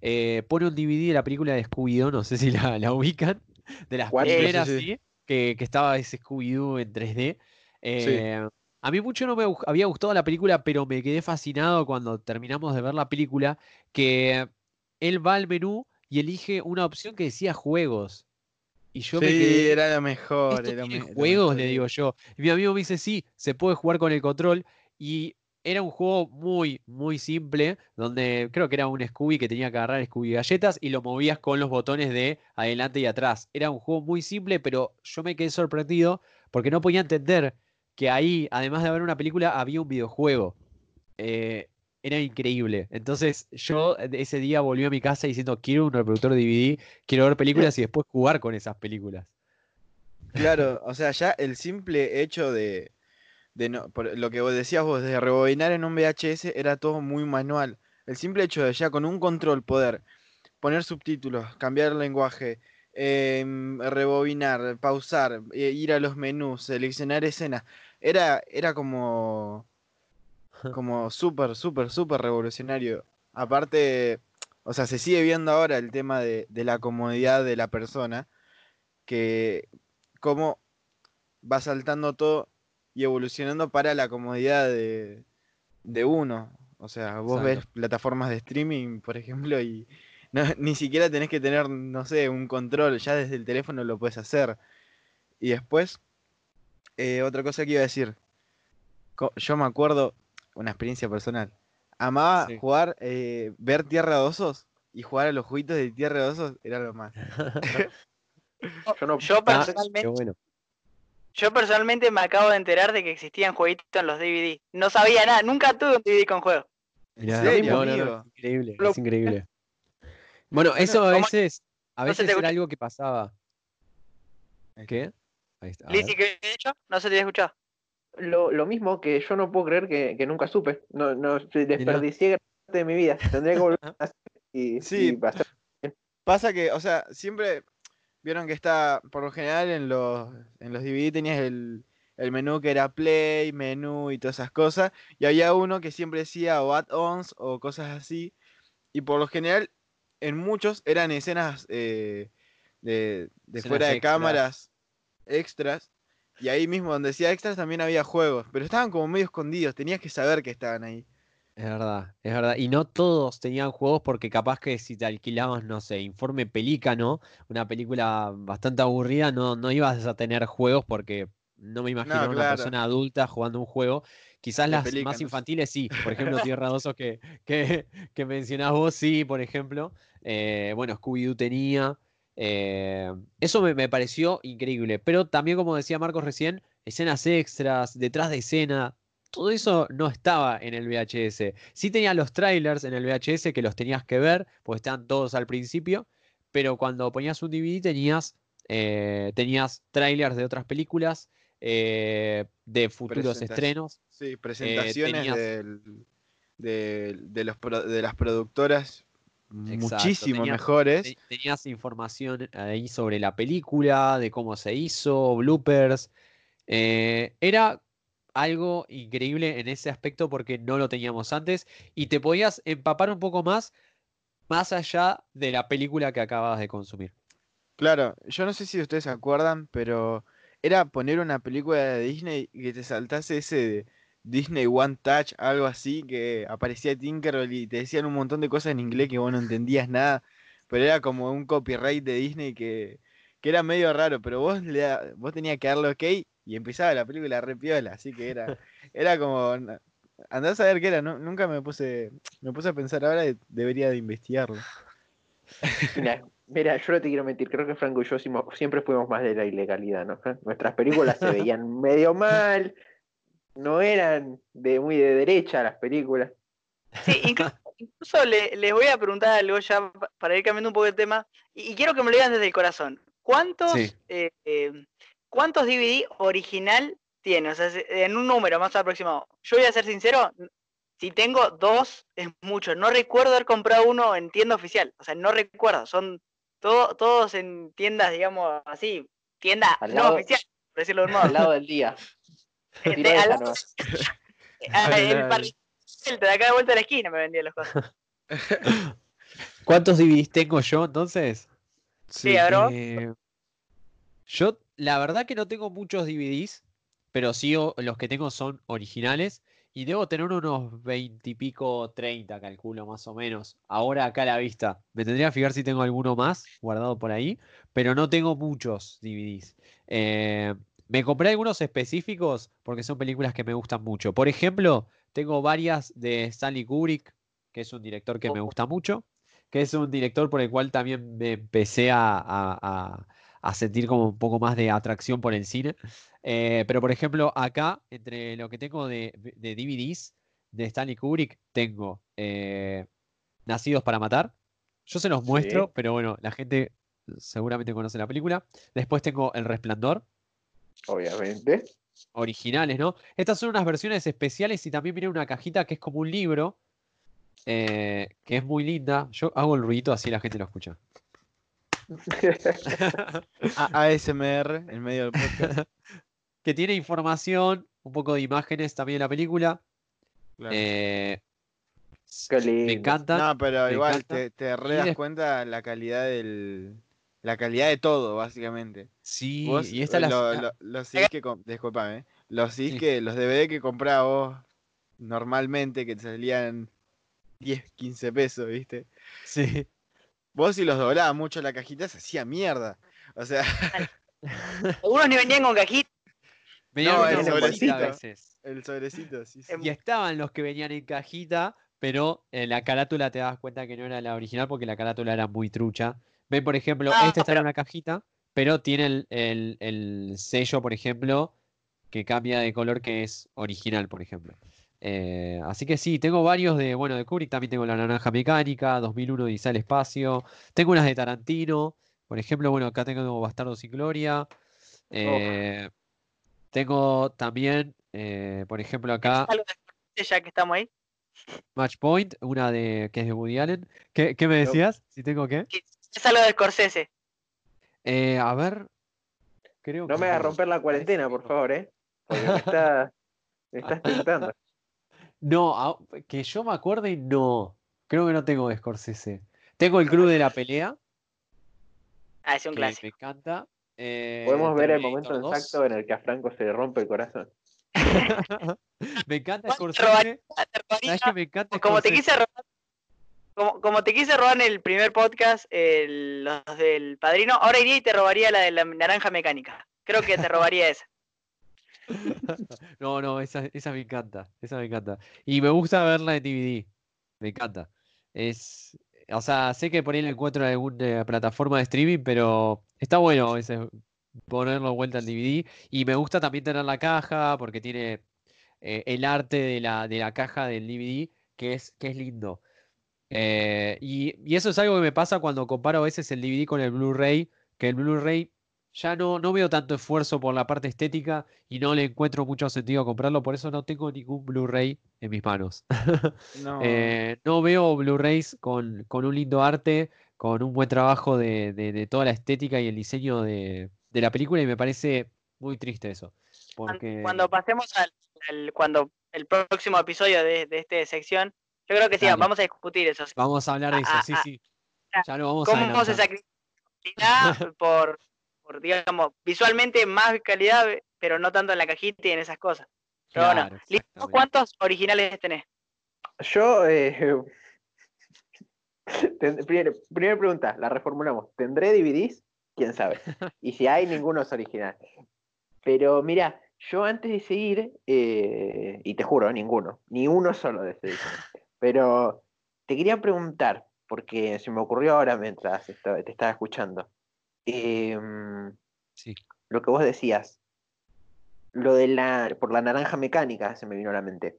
eh, pone un DVD de la película de Scooby-Doo, no sé si la, la ubican, de las ¿Cuál? Sí, sí, primeras, sí. ¿sí? Que, que estaba ese Scooby-Doo en 3D. Eh, A mí mucho no me había gustado la película, pero me quedé fascinado cuando terminamos de ver la película, que él va al menú y elige una opción que decía juegos. Y yo me sí, quedé, era lo mejor. ¿esto era me- juegos? mejor Le digo yo. Y mi amigo me dice, sí, se puede jugar con el control. Y era un juego muy, muy simple, donde creo que era un Scooby que tenía que agarrar Scooby galletas y lo movías con los botones de adelante y atrás. Era un juego muy simple, pero yo me quedé sorprendido porque no podía entender que ahí, además de haber una película, había un videojuego. Eh, era increíble. Entonces yo eh, ese día volví a mi casa diciendo, quiero un reproductor DVD, quiero ver películas y después jugar con esas películas. Claro, o sea, ya el simple hecho de, de no, lo que vos decías vos, de rebobinar en un VHS era todo muy manual. El simple hecho de ya con un control poder poner subtítulos, cambiar el lenguaje, em, rebobinar, pausar, eh, ir a los menús, seleccionar escenas. Era, era como, como súper, súper, súper revolucionario. Aparte, o sea, se sigue viendo ahora el tema de, de la comodidad de la persona, que cómo va saltando todo y evolucionando para la comodidad de, de uno. O sea, vos ves plataformas de streaming, por ejemplo, y no- ni siquiera tenés que tener, no sé, un control, ya desde el teléfono lo puedes hacer. Y después, eh, otra cosa que iba a decir, yo me acuerdo, una experiencia personal, amaba Sí. jugar, eh, ver Tierra de Osos y jugar a los jueguitos de Tierra de Osos, era lo más. Yo no. Yo Ah, personalmente, bueno. yo personalmente me acabo de enterar de que existían jueguitos en los DVD. No sabía nada, nunca tuve un DVD con juego. Mirá, serio, no, no, no, amigo? es increíble, Lo- es increíble. Bueno, eso a veces, a veces te era algo que pasaba. ¿Qué? Ahí está. a Lizzy, ver. ¿qué he dicho? No se te había escuchado. Lo, lo mismo que yo no puedo creer que, que nunca supe. No, no desperdicié gran parte de mi vida. Tendría que volver a hacer y, Sí. y pasar. Pasa que, o sea, siempre vieron que está, por lo general en los, en los DVD tenías el, el menú que era play, menú y todas esas cosas, y había uno que siempre decía o add-ons o cosas así, y por lo general en muchos eran escenas eh, de, de Escenas fuera de extras. cámaras extras, y ahí mismo donde decía extras también había juegos, pero estaban como medio escondidos, tenías que saber que estaban ahí. Es verdad, es verdad. Y no todos tenían juegos porque capaz que si te alquilabas, no sé, Informe Pelícano, una película bastante aburrida, no, no ibas a tener juegos porque no me imagino una persona adulta jugando un juego. Quizás las más infantiles sí, por ejemplo, Tierra de Osos que, que, que mencionás vos, sí, por ejemplo. Eh, bueno, Scooby-Doo tenía. Eh, eso me, me pareció increíble. Pero también, como decía Marcos recién, escenas extras, detrás de escena, todo eso no estaba en el VHS. Sí tenía los trailers en el VHS que los tenías que ver, porque estaban todos al principio, pero cuando ponías un DVD tenías, eh, tenías trailers de otras películas, eh, de futuros estrenos. Sí, presentaciones tenías- del- de, de los, de las productoras Exacto, muchísimo tenías- mejores. te- Tenías información ahí sobre la película, de cómo se hizo, bloopers. Eh, era algo increíble en ese aspecto porque no lo teníamos antes y te podías empapar un poco más más allá de la película que acababas de consumir. Claro, yo no sé si ustedes se acuerdan, pero era poner una película de Disney y que te saltase ese de Disney One Touch, algo así, que aparecía Tinkerbell y te decían un montón de cosas en inglés que vos no entendías nada, pero era como un copyright de Disney que, que era medio raro, pero vos, le vos tenías que darle ok y empezaba la película re piola, así que era, era como... na- Andá a saber qué era, nu- nunca me puse, me puse a pensar ahora y debería de investigarlo. Mira, mira, yo no te quiero mentir, creo que Franco y yo siempre fuimos más de la ilegalidad, ¿no? Nuestras películas se veían medio mal, no eran de muy de derecha las películas. Sí, incluso, incluso le- les voy a preguntar algo ya pa- para ir cambiando un poco de tema, y, y quiero que me lo digan desde el corazón. ¿Cuántos, Sí. eh, eh, ¿Cuántos DVD original tiene? O sea, se- en un número más aproximado. Yo voy a ser sincero, si tengo dos, es mucho. No recuerdo haber comprado uno en tienda oficial. O sea, no recuerdo. Son todo- todos en tiendas, digamos así, tienda Al no lado- oficial, por decirlo de un modo. Al lado del día. El de acá de vuelta a la esquina me vendía las cosas. ¿Cuántos DVDs tengo yo entonces? Sí, vos. Eh, yo, la verdad que no tengo muchos DVDs, pero sí o- los que tengo son originales. Y debo tener unos 20 y pico, 30, calculo más o menos. Ahora acá a la vista. Me tendría que fijar si tengo alguno más guardado por ahí, pero no tengo muchos DVDs. Eh, me compré algunos específicos porque son películas que me gustan mucho. Por ejemplo, tengo varias de Stanley Kubrick, que es un director que me gusta mucho, que es un director por el cual también me empecé a, a- a- a sentir como un poco más de atracción por el cine. Eh, pero por ejemplo, acá, entre lo que tengo de, de DVDs de Stanley Kubrick, tengo eh, Nacidos para Matar. Yo se los Sí. muestro, pero bueno, la gente seguramente conoce la película. Después tengo El Resplandor, Obviamente. originales, ¿no? Estas son unas versiones especiales y también viene una cajita que es como un libro, eh, que es muy linda. Yo hago el ruidito así la gente lo escucha. ASMR en medio del podcast. que tiene información, un poco de imágenes también de la película. claro. eh, Qué me encanta. No, pero igual te, te re das cuenta la calidad del. La calidad de todo, básicamente. Sí, Vos y esta eh, la- lo- la- lo- los CDs que disculpame, los CDs Sí. que los DVD que comprabas vos normalmente que te salían 10, 15 pesos, ¿viste? sí. Vos si los doblabas mucho la cajita se hacía mierda. O sea, Algunos ni venían con cajita. Venían No, con el sobrecito. a veces. el sobrecito, sí, sí. Y estaban los que venían en cajita, pero en la carátula te das cuenta que no era la original porque la carátula era muy trucha. Ven, por ejemplo, No, este está en una cajita, pero tiene el, el- el sello, por ejemplo, que cambia de color que es original, por ejemplo. Eh, así que sí, tengo varios de, bueno, de Kubrick, también tengo La Naranja Mecánica, 2001 Dice al Espacio, tengo unas de Tarantino, por ejemplo, bueno, acá tengo Bastardo sin Gloria, eh, tengo también, eh, por ejemplo, acá... Ya que estamos ahí. Match Point, una de que es de Woody Allen. ¿Qué, qué me decías? Si tengo qué. Es algo de Scorsese. Eh, a ver. Creo No que me hagas no. romper la cuarentena, por favor, ¿eh? Porque me, está, me estás tentando. No, a- que yo me acuerde, no. Creo que no tengo de Scorsese. Tengo el Club de la Pelea, Ah, es un que clásico. me encanta. eh, Podemos ver el momento 2. exacto en el que a Franco se le rompe el corazón. Me encanta ¿Cuánto Scorsese. Te robaría- ¿Sabes que me encanta como te Scorsese? quise robar, como, como te quise robar en el primer podcast, el- los del padrino, ahora iría y te robaría la de la naranja mecánica. Creo que te robaría esa. No, no, esa, esa me encanta. Esa me encanta. Y me gusta verla en DVD. Me encanta. Es. O sea, sé que por ahí la encuentro en alguna plataforma de streaming, pero está bueno a veces ponerlo vuelta en DVD. Y me gusta también tener la caja, porque tiene eh, el arte de la, de la caja del DVD, que es, que es lindo. Eh, y, y eso es algo que me pasa cuando comparo a veces el DVD con el Blu-ray, que el Blu-ray ya no, no veo tanto esfuerzo por la parte estética y no le encuentro mucho sentido a comprarlo, por eso no tengo ningún Blu-ray en mis manos. No, Eh, no veo Blu-rays con, con un lindo arte, con un buen trabajo de, de- de toda la estética y el diseño de, de la película y me parece muy triste eso. Porque Cuando pasemos al, al- cuando el próximo episodio de, de esta sección, yo creo que sí, Dale. vamos a discutir eso. sí. vamos a hablar de eso, Ah, sí, ah, sí. ah, Ya lo vamos a ¿Cómo se adelantar. sacrifica por, por, digamos, visualmente más calidad, pero no tanto en la cajita y en esas cosas? Pero bueno, Claro, listo, ¿vos exactamente. ¿cuántos originales tenés? Yo, eh, primera pregunta, la reformulamos. ¿Tendré DVDs? ¿Quién sabe? Y si hay, ninguno es original. Pero mira, yo antes de seguir, eh, y te juro, ninguno, ni uno solo de ese. Pero te quería preguntar, porque se me ocurrió ahora mientras te estaba escuchando. Em, Sí. lo que vos decías, lo de la, por la naranja mecánica, se me vino a la mente.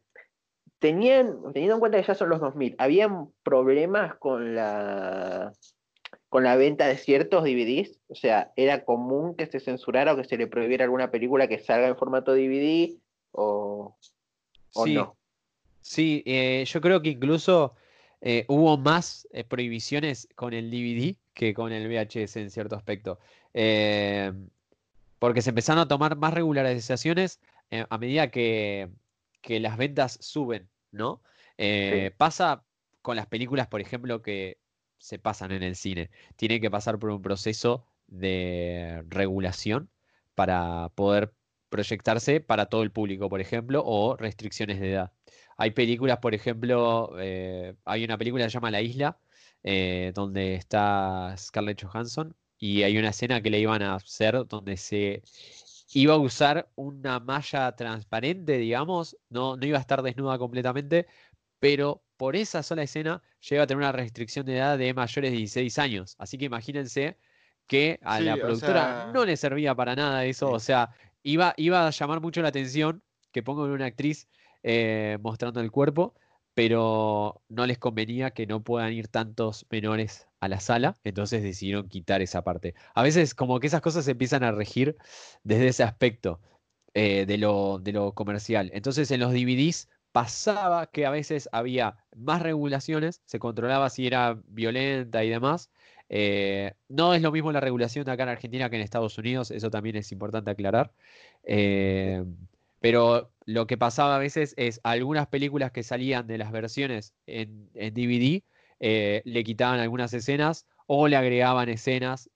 Tenían, teniendo en cuenta que ya son los 2000, ¿habían problemas con la, con la venta de ciertos DVDs? O sea, ¿era común que se censurara o que se le prohibiera alguna película que salga en formato DVD? ¿O, o Sí, no? Sí, eh, yo creo que incluso eh, hubo más eh, prohibiciones con el DVD que con el VHS en cierto aspecto. Porque se empezaron a tomar más regularizaciones a medida que, que las ventas suben, ¿no? Pasa con las películas, por ejemplo, que se pasan en el cine. Tienen que pasar por un proceso de regulación para poder proyectarse para todo el público, por ejemplo, o restricciones de edad. Hay películas, por ejemplo, eh, hay una película que se llama La Isla, eh, donde está Scarlett Johansson, y hay una escena que le iban a hacer donde se iba a usar una malla transparente, digamos, no, no iba a estar desnuda completamente, pero por esa sola escena llega a tener una restricción de edad de mayores de 16 años. Así que imagínense que a Sí, la o productora sea- no le servía para nada eso, Sí. o sea, iba, a llamar mucho la atención que pongan una actriz eh, mostrando el cuerpo, pero no les convenía que no puedan ir tantos menores a la sala, entonces decidieron quitar esa parte. A veces como que esas cosas se empiezan a regir desde ese aspecto eh, de lo, de lo comercial. Entonces en los DVDs pasaba que a veces había más regulaciones, se controlaba si era violenta y demás, Eh, no es lo mismo la regulación acá en Argentina que en Estados Unidos, eso también es importante aclarar. Eh, pero lo que pasaba a veces es algunas películas que salían de las versiones en, DVD eh, le quitaban algunas escenas o le agregaban escenas.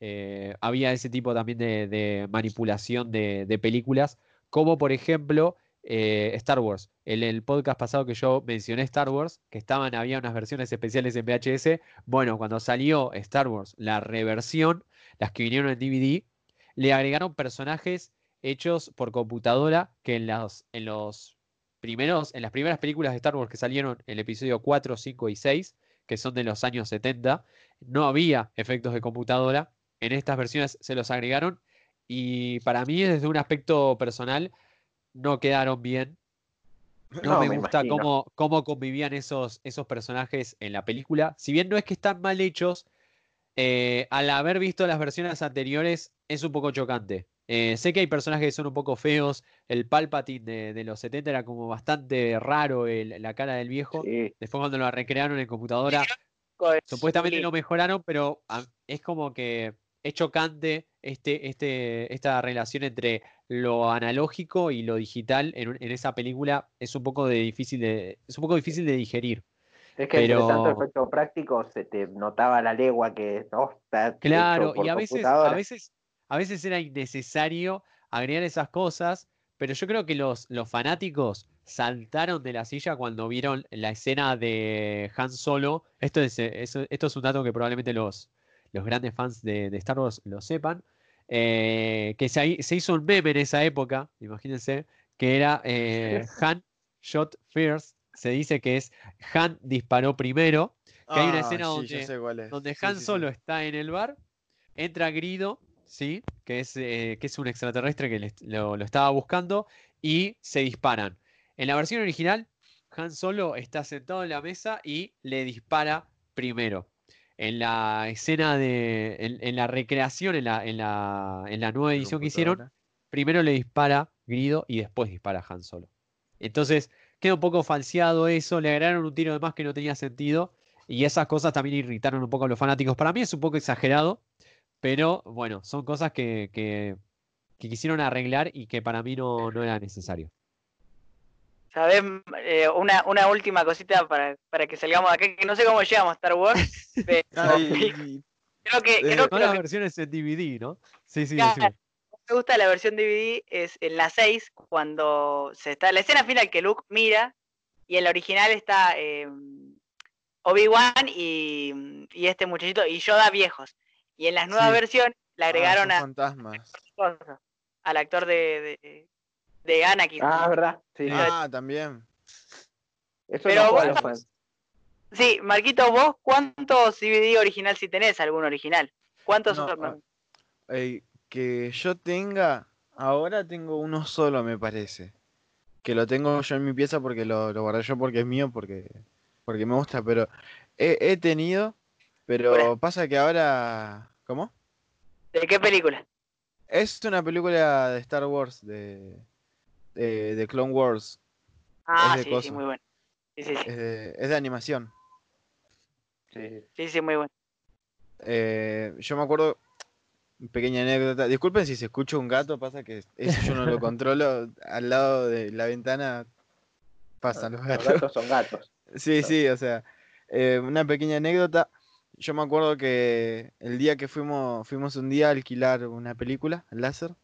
había ese tipo también de, manipulación de películas, como por ejemplo eh, Star Wars. En el podcast pasado que yo mencioné Star Wars, que estaban, había unas versiones especiales en VHS. Bueno, cuando salió Star Wars, la reversión, las que vinieron en DVD, le agregaron personajes hechos por computadora que en los, en los primeros, en las primeras películas de Star Wars que salieron, el episodio 4, 5 y 6, que son de los años 70, no había efectos de computadora. En estas versiones se los agregaron y para mí desde un aspecto personal no quedaron bien. No, No, me, me gusta cómo, cómo convivían esos, esos personajes en la película. Si bien no es que están mal hechos, eh, al haber visto las versiones anteriores es un poco chocante. Eh, sé que hay personajes que son un poco feos. El Palpatine de, de los 70 era como bastante raro el- la cara del viejo. Sí. Después cuando lo recrearon en computadora, supuestamente Sí. lo mejoraron, pero a- es como que es chocante este, este, esta relación entre lo analógico y lo digital en, esa película. Es un poco de difícil de, es un poco difícil de digerir. Es que entre tanto Pero- efecto práctico se te notaba la legua que no está hecho Claro, por y a veces, a veces, a veces era innecesario agregar esas cosas, pero yo creo que los, los fanáticos saltaron de la silla cuando vieron la escena de Han Solo. Esto es, eh, esto es un dato que probablemente los, los grandes fans de, de Star Wars lo sepan. eh, que se, hi- se hizo un meme en esa época, imagínense, que era eh, Han shot first. Se dice que es Han disparó primero. Que hay una escena Ah, sí, ya donde- es. Han sí, sí. Solo está en el bar, entra Grido, ¿sí? que, es, eh, que es un extraterrestre que lo estaba buscando, y se disparan. En la versión original, Han Solo está sentado en la mesa y le dispara primero. En la escena de. En, en la recreación, en la, en la, en la nueva edición que hicieron, primero le dispara Grido y después dispara Han Solo. Entonces, queda un poco falseado eso, le agregaron un tiro de más que no tenía sentido. Y esas cosas también irritaron un poco a los fanáticos. Para mí es un poco exagerado, pero bueno, son cosas que, que- que quisieron arreglar y que para mí no, no era necesario. ¿Sabes? Eh, una, una última cosita para, para que salgamos de acá, que no sé cómo llegamos a Star Wars, pero Ah, y- y- creo que, eh, creo que Son lo las que versiones en DVD, ¿no? Sí, sí, Claro. decime. me gusta la versión DVD es en la 6, cuando se está, la escena final que Luke mira, y en la original está eh, Obi-Wan y, y este muchachito, y Yoda viejos. Y en las nuevas Sí. versiones le ah, agregaron son a, fantasmas. al actor de, de, de Anakin. Ah, verdad. Sí. Ah, también. Eso pero no fans. Sí, Marquito, vos, ¿cuántos DVD original si tenés algún original? ¿Cuántos No, son? ah, Eh, que yo tenga, ahora tengo uno solo, me parece. Que lo tengo yo en mi pieza porque lo, lo guardé yo porque es mío, porque, porque me gusta, pero he, he tenido, pero pasa que ahora... ¿Cómo? ¿De qué película? Es una película de Star Wars, de, de, de Clone Wars. Ah, de sí, sí, muy bueno. Sí, sí, sí, Es de, es de animación. Sí, sí. sí, muy bueno. Eh, yo me acuerdo, pequeña anécdota. Disculpen si se escucha un gato, pasa que eso yo no lo controlo. Al lado de la ventana pasan los Los gatos. gatos son gatos. Sí, sí, o sea, eh, una pequeña anécdota. Yo me acuerdo que el día que fuimos, fuimos un día a alquilar una película, láser,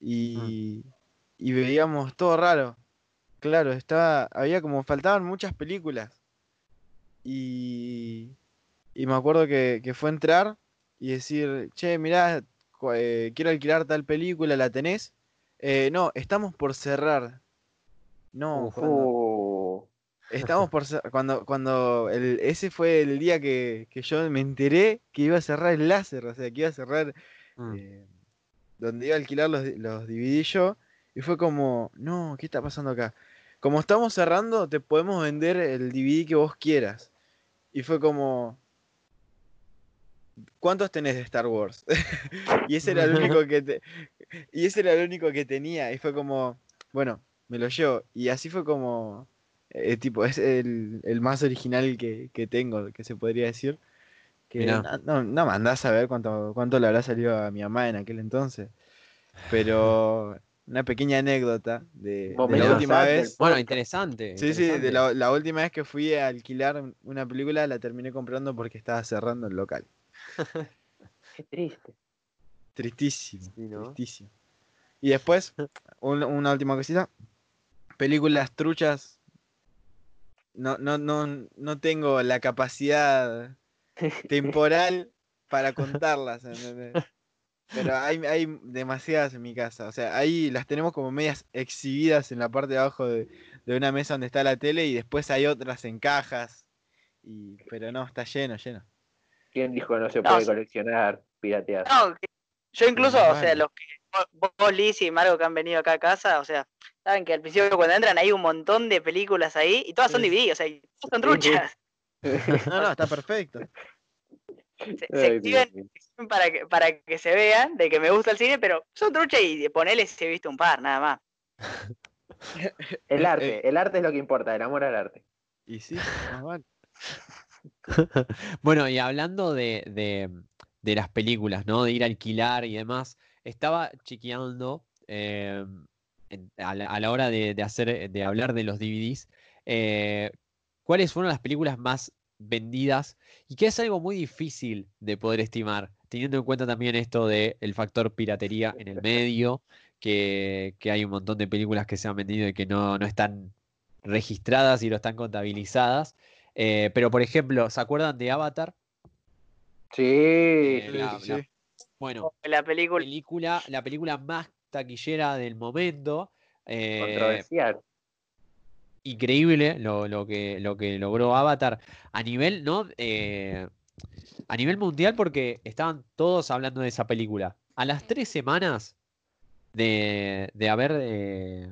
y, y veíamos todo raro. Claro, estaba, había como faltaban muchas películas. Y, y me acuerdo que, que fue entrar y decir, che, mirá, eh, quiero alquilar tal película, ¿la tenés? "Eh, no, estamos por cerrar. No, Uf, cuando- uh, Estamos por cer- cuando cuando el, ese fue el día que, que yo me enteré que iba a cerrar el láser, o sea, que iba a cerrar Mm. eh, donde iba a alquilar los, los DVD yo, y fue como, no, ¿qué está pasando acá? Como estamos cerrando, te podemos vender el DVD que vos quieras. Y fue como, ¿cuántos tenés de Star Wars? y ese era el único que te- y ese era el único que tenía, y fue como, bueno, me lo llevo. Y así fue como, eh, tipo, es el, el más original que, que tengo, que se podría decir. Que no, no, no me andás a ver cuánto, cuánto le habrá salido a mi mamá en aquel entonces. Pero una pequeña anécdota de, la última vez. Bueno, interesante. Sí, sí, de la, la última vez que fui a alquilar una película la terminé comprando porque estaba cerrando el local. Qué triste. Tristísimo, Sí, ¿no? tristísimo. Y después, un- una última cosita. Películas truchas. No, no, no, no tengo la capacidad temporal para contarlas. ¿entendés? Pero hay, hay demasiadas en mi casa. O sea, ahí las tenemos como medias exhibidas en la parte de abajo de, de una mesa donde está la tele y después hay otras en cajas. Y, pero no, está lleno, lleno. ¿Quién dijo que no se No, puede coleccionar, piratear? No, yo incluso, o sea, los que vos, vos, Liz y Margo que han venido acá a casa, o sea, saben que al principio cuando entran hay un montón de películas ahí y todas son. DVD, o sea, todas son truchas. No, no, está perfecto. Se, se Ay, exhiben Dios mío. Para que, para que se vean de que me gusta el cine, pero son truchas y ponele si he visto un par, nada más. El Eh, arte, el arte es lo que importa, el amor al arte. Y sí, más vale. Bueno, y hablando de, de- de las películas, ¿no? De ir a alquilar y demás, estaba chequeando eh, a, la, a la hora de, de hacer, de hablar de los DVDs, eh, cuáles fueron las películas más vendidas y que es algo muy difícil de poder estimar, teniendo en cuenta también esto del factor piratería en el medio, que, que hay un montón de películas que se han vendido y que no, no están registradas y no están contabilizadas. Eh, pero, por ejemplo, ¿se acuerdan de Avatar? Sí, Eh, sí, la- sí, la-. Bueno, La película, película, la película más taquillera del momento. eh, Controversial. increíble lo, lo que, lo que logró Avatar a nivel, ¿no? Eh, a nivel mundial, porque estaban todos hablando de esa película. A las tres semanas de, de haber eh,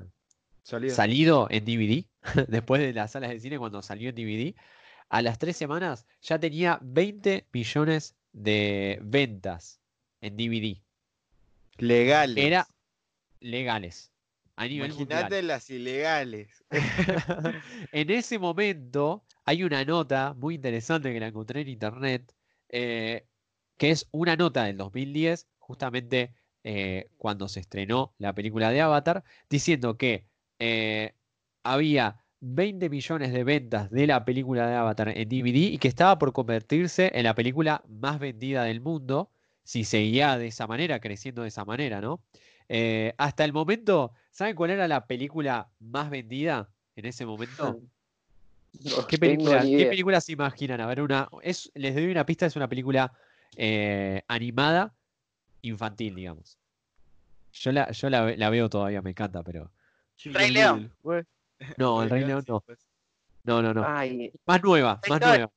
Salido. salido en DVD, después de las salas de cine cuando salió en DVD, a las tres semanas ya tenía 20 millones de ventas en DVD. Legales. Era legales. A nivel mundial. Imagínate las ilegales. en ese momento hay una nota muy interesante que la encontré en internet, eh, que es una nota del 2010, justamente eh, cuando se estrenó la película de Avatar, diciendo que eh, había 20 millones de ventas de la película de Avatar en DVD y que estaba por convertirse en la película más vendida del mundo, si seguía de esa manera, creciendo de esa manera, ¿no? Eh, hasta el momento, ¿saben cuál era la película más vendida en ese momento? No ¿Qué película, ¿qué película se imaginan? A ver, una, es, les doy una pista, es una película eh, animada infantil, digamos. Yo la, yo la, ve- la veo todavía, me encanta, pero. Rey León. No, el Rey León no. No, no, no. Ay, Más nueva, más nueva.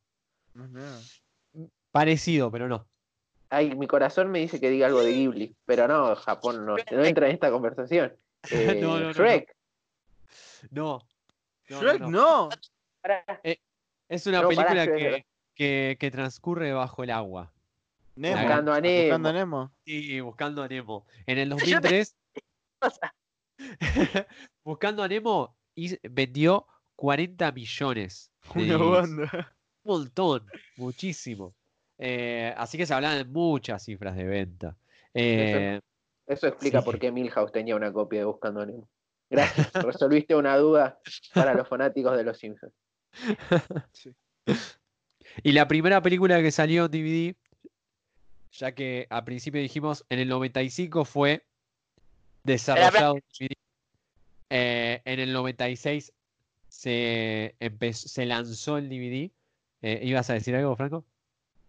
más nada. Parecido, pero no. ay, mi corazón me dice que diga algo de Ghibli, pero no, Japón no, no entra en esta conversación. Eh, No, no, no, no. Shrek. No. no, no, Shrek, no. no. Pará. Es una pará, película que, que, que transcurre bajo el agua. Nemo. Buscando a Nemo. Buscando a Nemo. Sí, buscando a Nemo. En el Yo te- 2003, cosa. buscando a Nemo, y vendió 40 millones. de Una banda. Un montón, muchísimo. Eh, así que se hablan de muchas cifras de venta. Eh, Eso explica Sí. por qué Milhouse tenía una copia de Buscando a Nemo. Gracias, resolviste una duda para los fanáticos de los Simpsons. y la primera película que salió en DVD, ya que al principio dijimos, en el 95 fue desarrollado en DVD. Eh, en el 96 se, empezó, se lanzó el DVD. Eh, ¿Ibas a decir algo, Franco?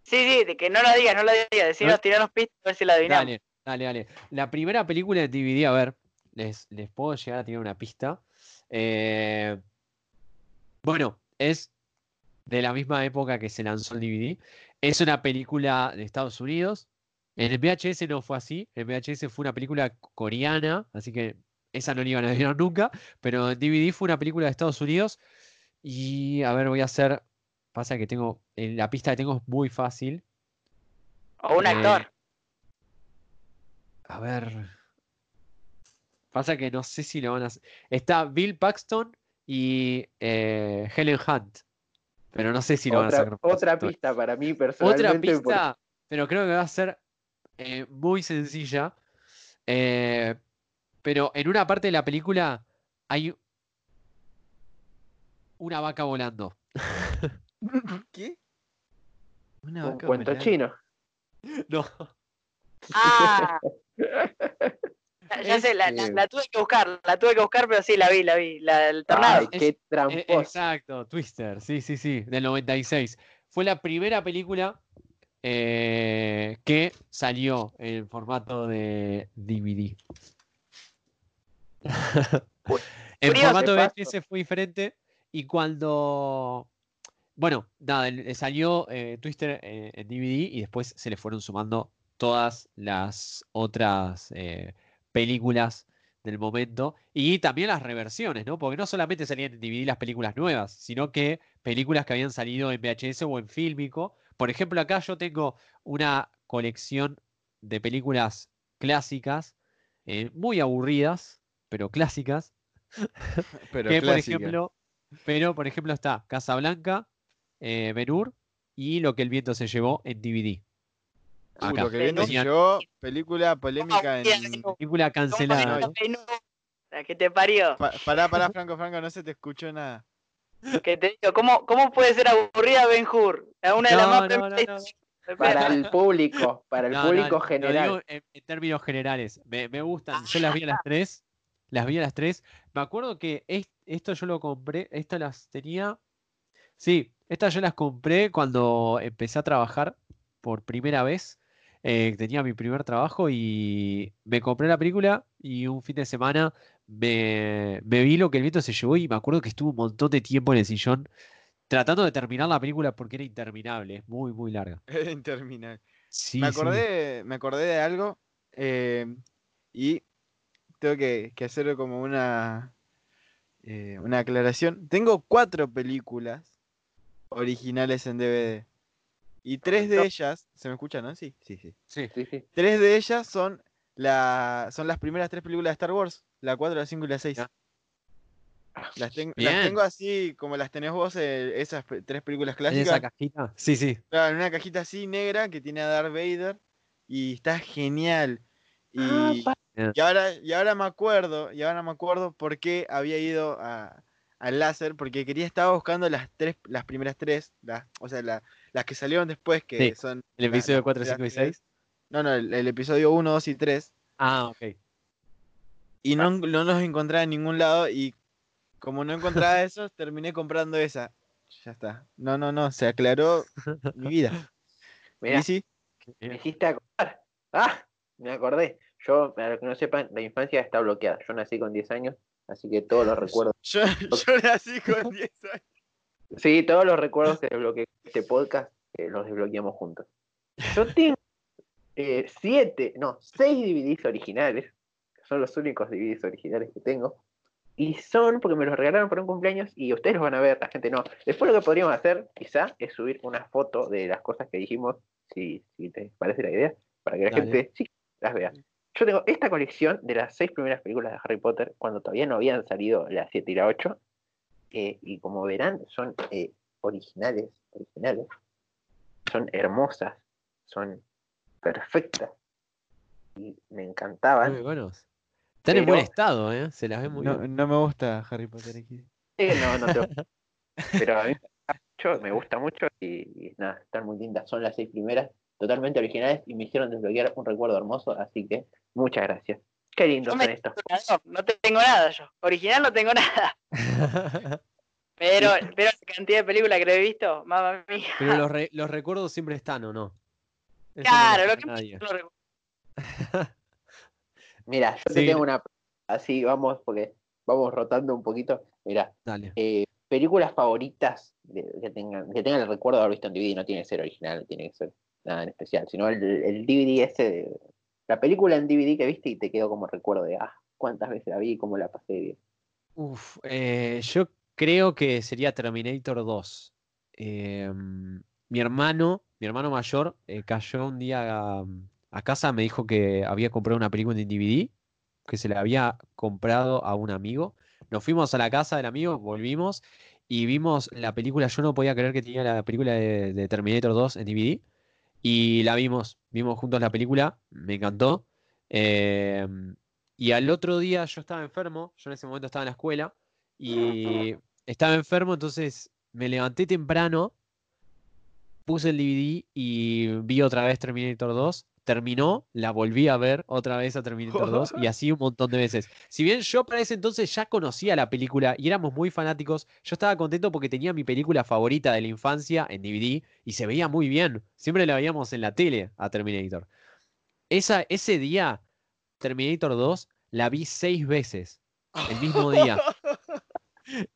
Sí, sí, de que no la digas, no la digas, decinos, tiranos pistas a ver si la adivinamos. Dale, dale, dale. La primera película de DVD, a ver, les, les puedo llegar a tirar una pista. Eh, bueno, es de la misma época que se lanzó el DVD. Es una película de Estados Unidos. En el VHS no fue así. En el VHS fue una película coreana, así que esa no la iban a adivinar nunca. Pero en DVD fue una película de Estados Unidos. Y a ver, voy a hacer. Pasa que tengo. eh, La pista que tengo es muy fácil. O un Eh, actor. A ver. Pasa que no sé si lo van a hacer. Está Bill Paxton y eh, Helen Hunt. Pero no sé si lo van a Otra, sacar. otra pista para mí personalmente. Otra pista, pero creo que va a ser eh, muy sencilla. eh, pero en una parte de la película hay una vaca volando. ¿Qué? Una Un vaca cuento volando. chino. No. Ah. Ya, sé, la, la- Este- la tuve que buscar, la tuve que buscar, pero sí, la vi, la vi. La, el tornado. Ay, qué Eh, tramposo. exacto, Twister, sí, sí, sí, del 96. Fue la primera película eh, que salió en formato de DVD. en curioso, formato paso. VHS fue diferente y cuando, bueno, nada, el- salió eh, Twister eh, en DVD y después se le fueron sumando todas las otras eh, películas del momento y también las reversiones, ¿no? Porque no solamente salían en DVD las películas nuevas, sino que películas que habían salido en VHS o en fílmico. Por ejemplo, acá yo tengo una colección de películas clásicas, eh, muy aburridas, pero clásicas, Pero que por ejemplo, pero por ejemplo está Casablanca, eh, Ben-Hur y Lo que el viento se llevó en DVD. Acá. lo que viene llevó película polémica en. ¿cómo película ¿Cómo cancelada. La que te parió. Pa- pará, pará, Franco, Franco, no se te escuchó nada. Que te digo, ¿cómo, ¿cómo puede ser aburrida Ben Hur? Una de las más no, Para el público, para el No, público general. digo en, en términos generales. Me, me gustan. Yo las vi a las tres. Las vi a las tres. Me acuerdo que es- esto yo lo compré. Estas las tenía. Sí, estas yo las compré cuando empecé a trabajar por primera vez. Eh, tenía mi primer trabajo y me compré la película y un fin de semana me, me vi lo que el viento se llevó y me acuerdo que estuve un montón de tiempo en el sillón tratando de terminar la película porque era interminable, muy, muy larga. Era interminable. Sí, me sí. acordé, me acordé de algo eh, y tengo que, que hacer como una, eh, una aclaración. Tengo cuatro películas originales en DVD. Y tres de ellas, ¿se me escucha, no? Sí, sí, sí. Sí. Sí, sí. Tres de ellas son, la, son las primeras tres películas de Star Wars. La 4, la 5 y la 6. Ya. Las, ten- las tengo así como las tenés vos, eh, esas tres películas ¿En esa clásicas. cajita? Sí, sí. Claro, en una cajita así negra que tiene a Darth Vader y está genial. Y, Ah, y ahora, y ahora me acuerdo, y ahora me acuerdo por qué había ido a, al láser, porque quería estaba buscando las tres, las primeras tres, las, o sea, la- las que salieron después, que Sí, son El episodio las 4, primeras 5 y tres. 6. No, no, el, el episodio 1, 2 y 3. Ah, ok. Y no, no los encontraba en ningún lado. Y como no encontraba esos, terminé comprando esa. Ya está. No, no, no. Se aclaró mi vida. Mirá, Y sí, me hiciste acordar. ¡Ah! Me acordé. Yo, para los que no sepan, la infancia está bloqueada. Yo nací con 10 años, así que todos los recuerdos. yo, yo nací con 10 años. Sí, todos los recuerdos que desbloqueé este podcast eh, los desbloqueamos juntos. Yo tengo eh, siete, no, seis DVDs originales, que son los únicos DVDs originales que tengo, y son porque me los regalaron por un cumpleaños y ustedes los van a ver, la gente no. Después lo que podríamos hacer, quizá, es subir una foto de las cosas que dijimos, si, si te parece la idea, para que la Dale. gente sí las vea. Yo tengo esta colección de las seis primeras películas de Harry Potter, cuando todavía no habían salido las 7 y la 8, eh, y como verán, son eh, originales, originales, son hermosas, son perfectas, y me encantaban. Muy buenos. Están en buen estado, ¿eh? Se las ve muy No, bien. no me gusta Harry Potter aquí. Eh, no, no te- Pero a mí me gusta mucho, me gusta mucho y, y nada, están muy lindas. Son las seis primeras, totalmente originales y me hicieron desbloquear un recuerdo hermoso, así que muchas gracias. Qué me- son estos. No, no tengo nada yo. Original no tengo nada. Pero, pero la cantidad de películas que he visto, mamá mía. Pero los, re- los recuerdos siempre están, ¿o no? Eso no Claro, lo lo que nadie. no. Mira, yo te tengo una. Así vamos, porque vamos rotando un poquito. Mira, Dale. eh, películas favoritas de- que tengan que tengan el recuerdo de haber visto en DVD, no tiene que ser original, no tiene que ser nada en especial, sino el, el DVD ese, de- la película en DVD que viste y te quedó como recuerdo de, ah, cuántas veces la vi y cómo la pasé bien. Uf, eh, yo creo que sería Terminator 2. Eh, mi hermano, mi hermano mayor, eh, cayó un día a, a casa, me dijo que había comprado una película en DVD, que se la había comprado a un amigo. Nos fuimos a la casa del amigo, volvimos y vimos la película. Yo no podía creer que tenía la película de, de Terminator 2 en DVD. Y la vimos, vimos juntos la película, me encantó. Eh, y al otro día yo estaba enfermo, yo en ese momento estaba en la escuela y estaba enfermo, entonces me levanté temprano, puse el DVD y vi otra vez Terminator 2. Terminó, la volví a ver otra vez a Terminator 2 y así un montón de veces. Si bien yo para ese entonces ya conocía la película y éramos muy fanáticos, yo estaba contento porque tenía mi película favorita de la infancia en DVD y se veía muy bien. Siempre la veíamos en la tele a Terminator. Esa, ese día, Terminator 2, la vi seis veces el mismo día.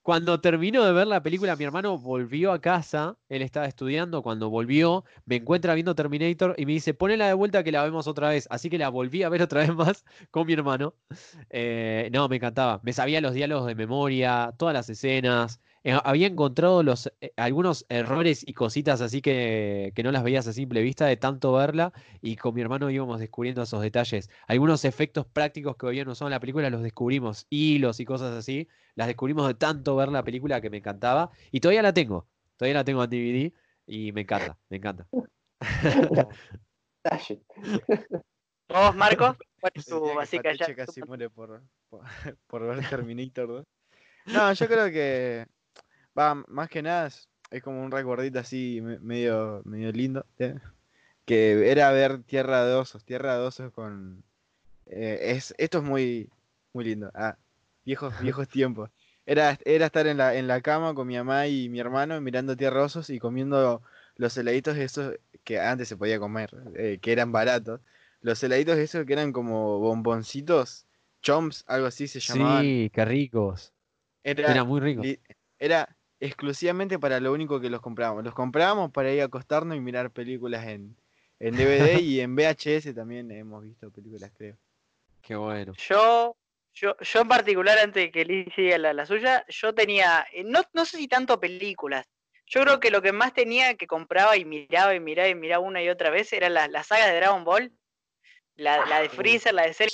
Cuando terminó de ver la película, mi hermano volvió a casa, él estaba estudiando, cuando volvió, me encuentra viendo Terminator y me dice, ponela de vuelta que la vemos otra vez. Así que la volví a ver otra vez más con mi hermano. Eh, no, me encantaba. Me sabía los diálogos de memoria, todas las escenas. Eh, había encontrado los, eh, algunos errores y cositas así que, que no las veías a simple vista de tanto verla y con mi hermano íbamos descubriendo esos detalles. Algunos efectos prácticos que habían usado en la película los descubrimos, hilos y cosas así, las descubrimos de tanto ver la película que me encantaba y todavía la tengo, todavía la tengo en DVD y me encanta, me encanta. ¿Vos, Marco? ¿Cuál es tu básica ya? Casi muere por, por, por ver Terminator 2. No, yo creo que va, más que nada es, es como un recuerdito así me- medio, medio lindo. ¿eh? Que era ver Tierra de Osos, Tierra de Osos con eh, es, esto es muy, muy lindo. Ah, viejos, viejos tiempos. Era, era estar en la, en la cama con mi mamá y mi hermano mirando Tierra de Osos y comiendo los heladitos esos que antes se podía comer, eh, que eran baratos. Los heladitos esos que eran como bomboncitos, chomps, algo así se llamaban. Sí, qué ricos. Era, Era muy rico. li- era exclusivamente para lo único que los comprábamos. Los comprábamos para ir a acostarnos y mirar películas en, en DVD y en VHS también hemos visto películas, creo. Qué bueno. Yo, yo, yo en particular, antes de que Liz siga la, la suya, yo tenía, eh, no, no sé si tanto películas. Yo creo que lo que más tenía que compraba y miraba y miraba y miraba una y otra vez eran las las sagas de Dragon Ball. La, la de Freezer, la de Cell,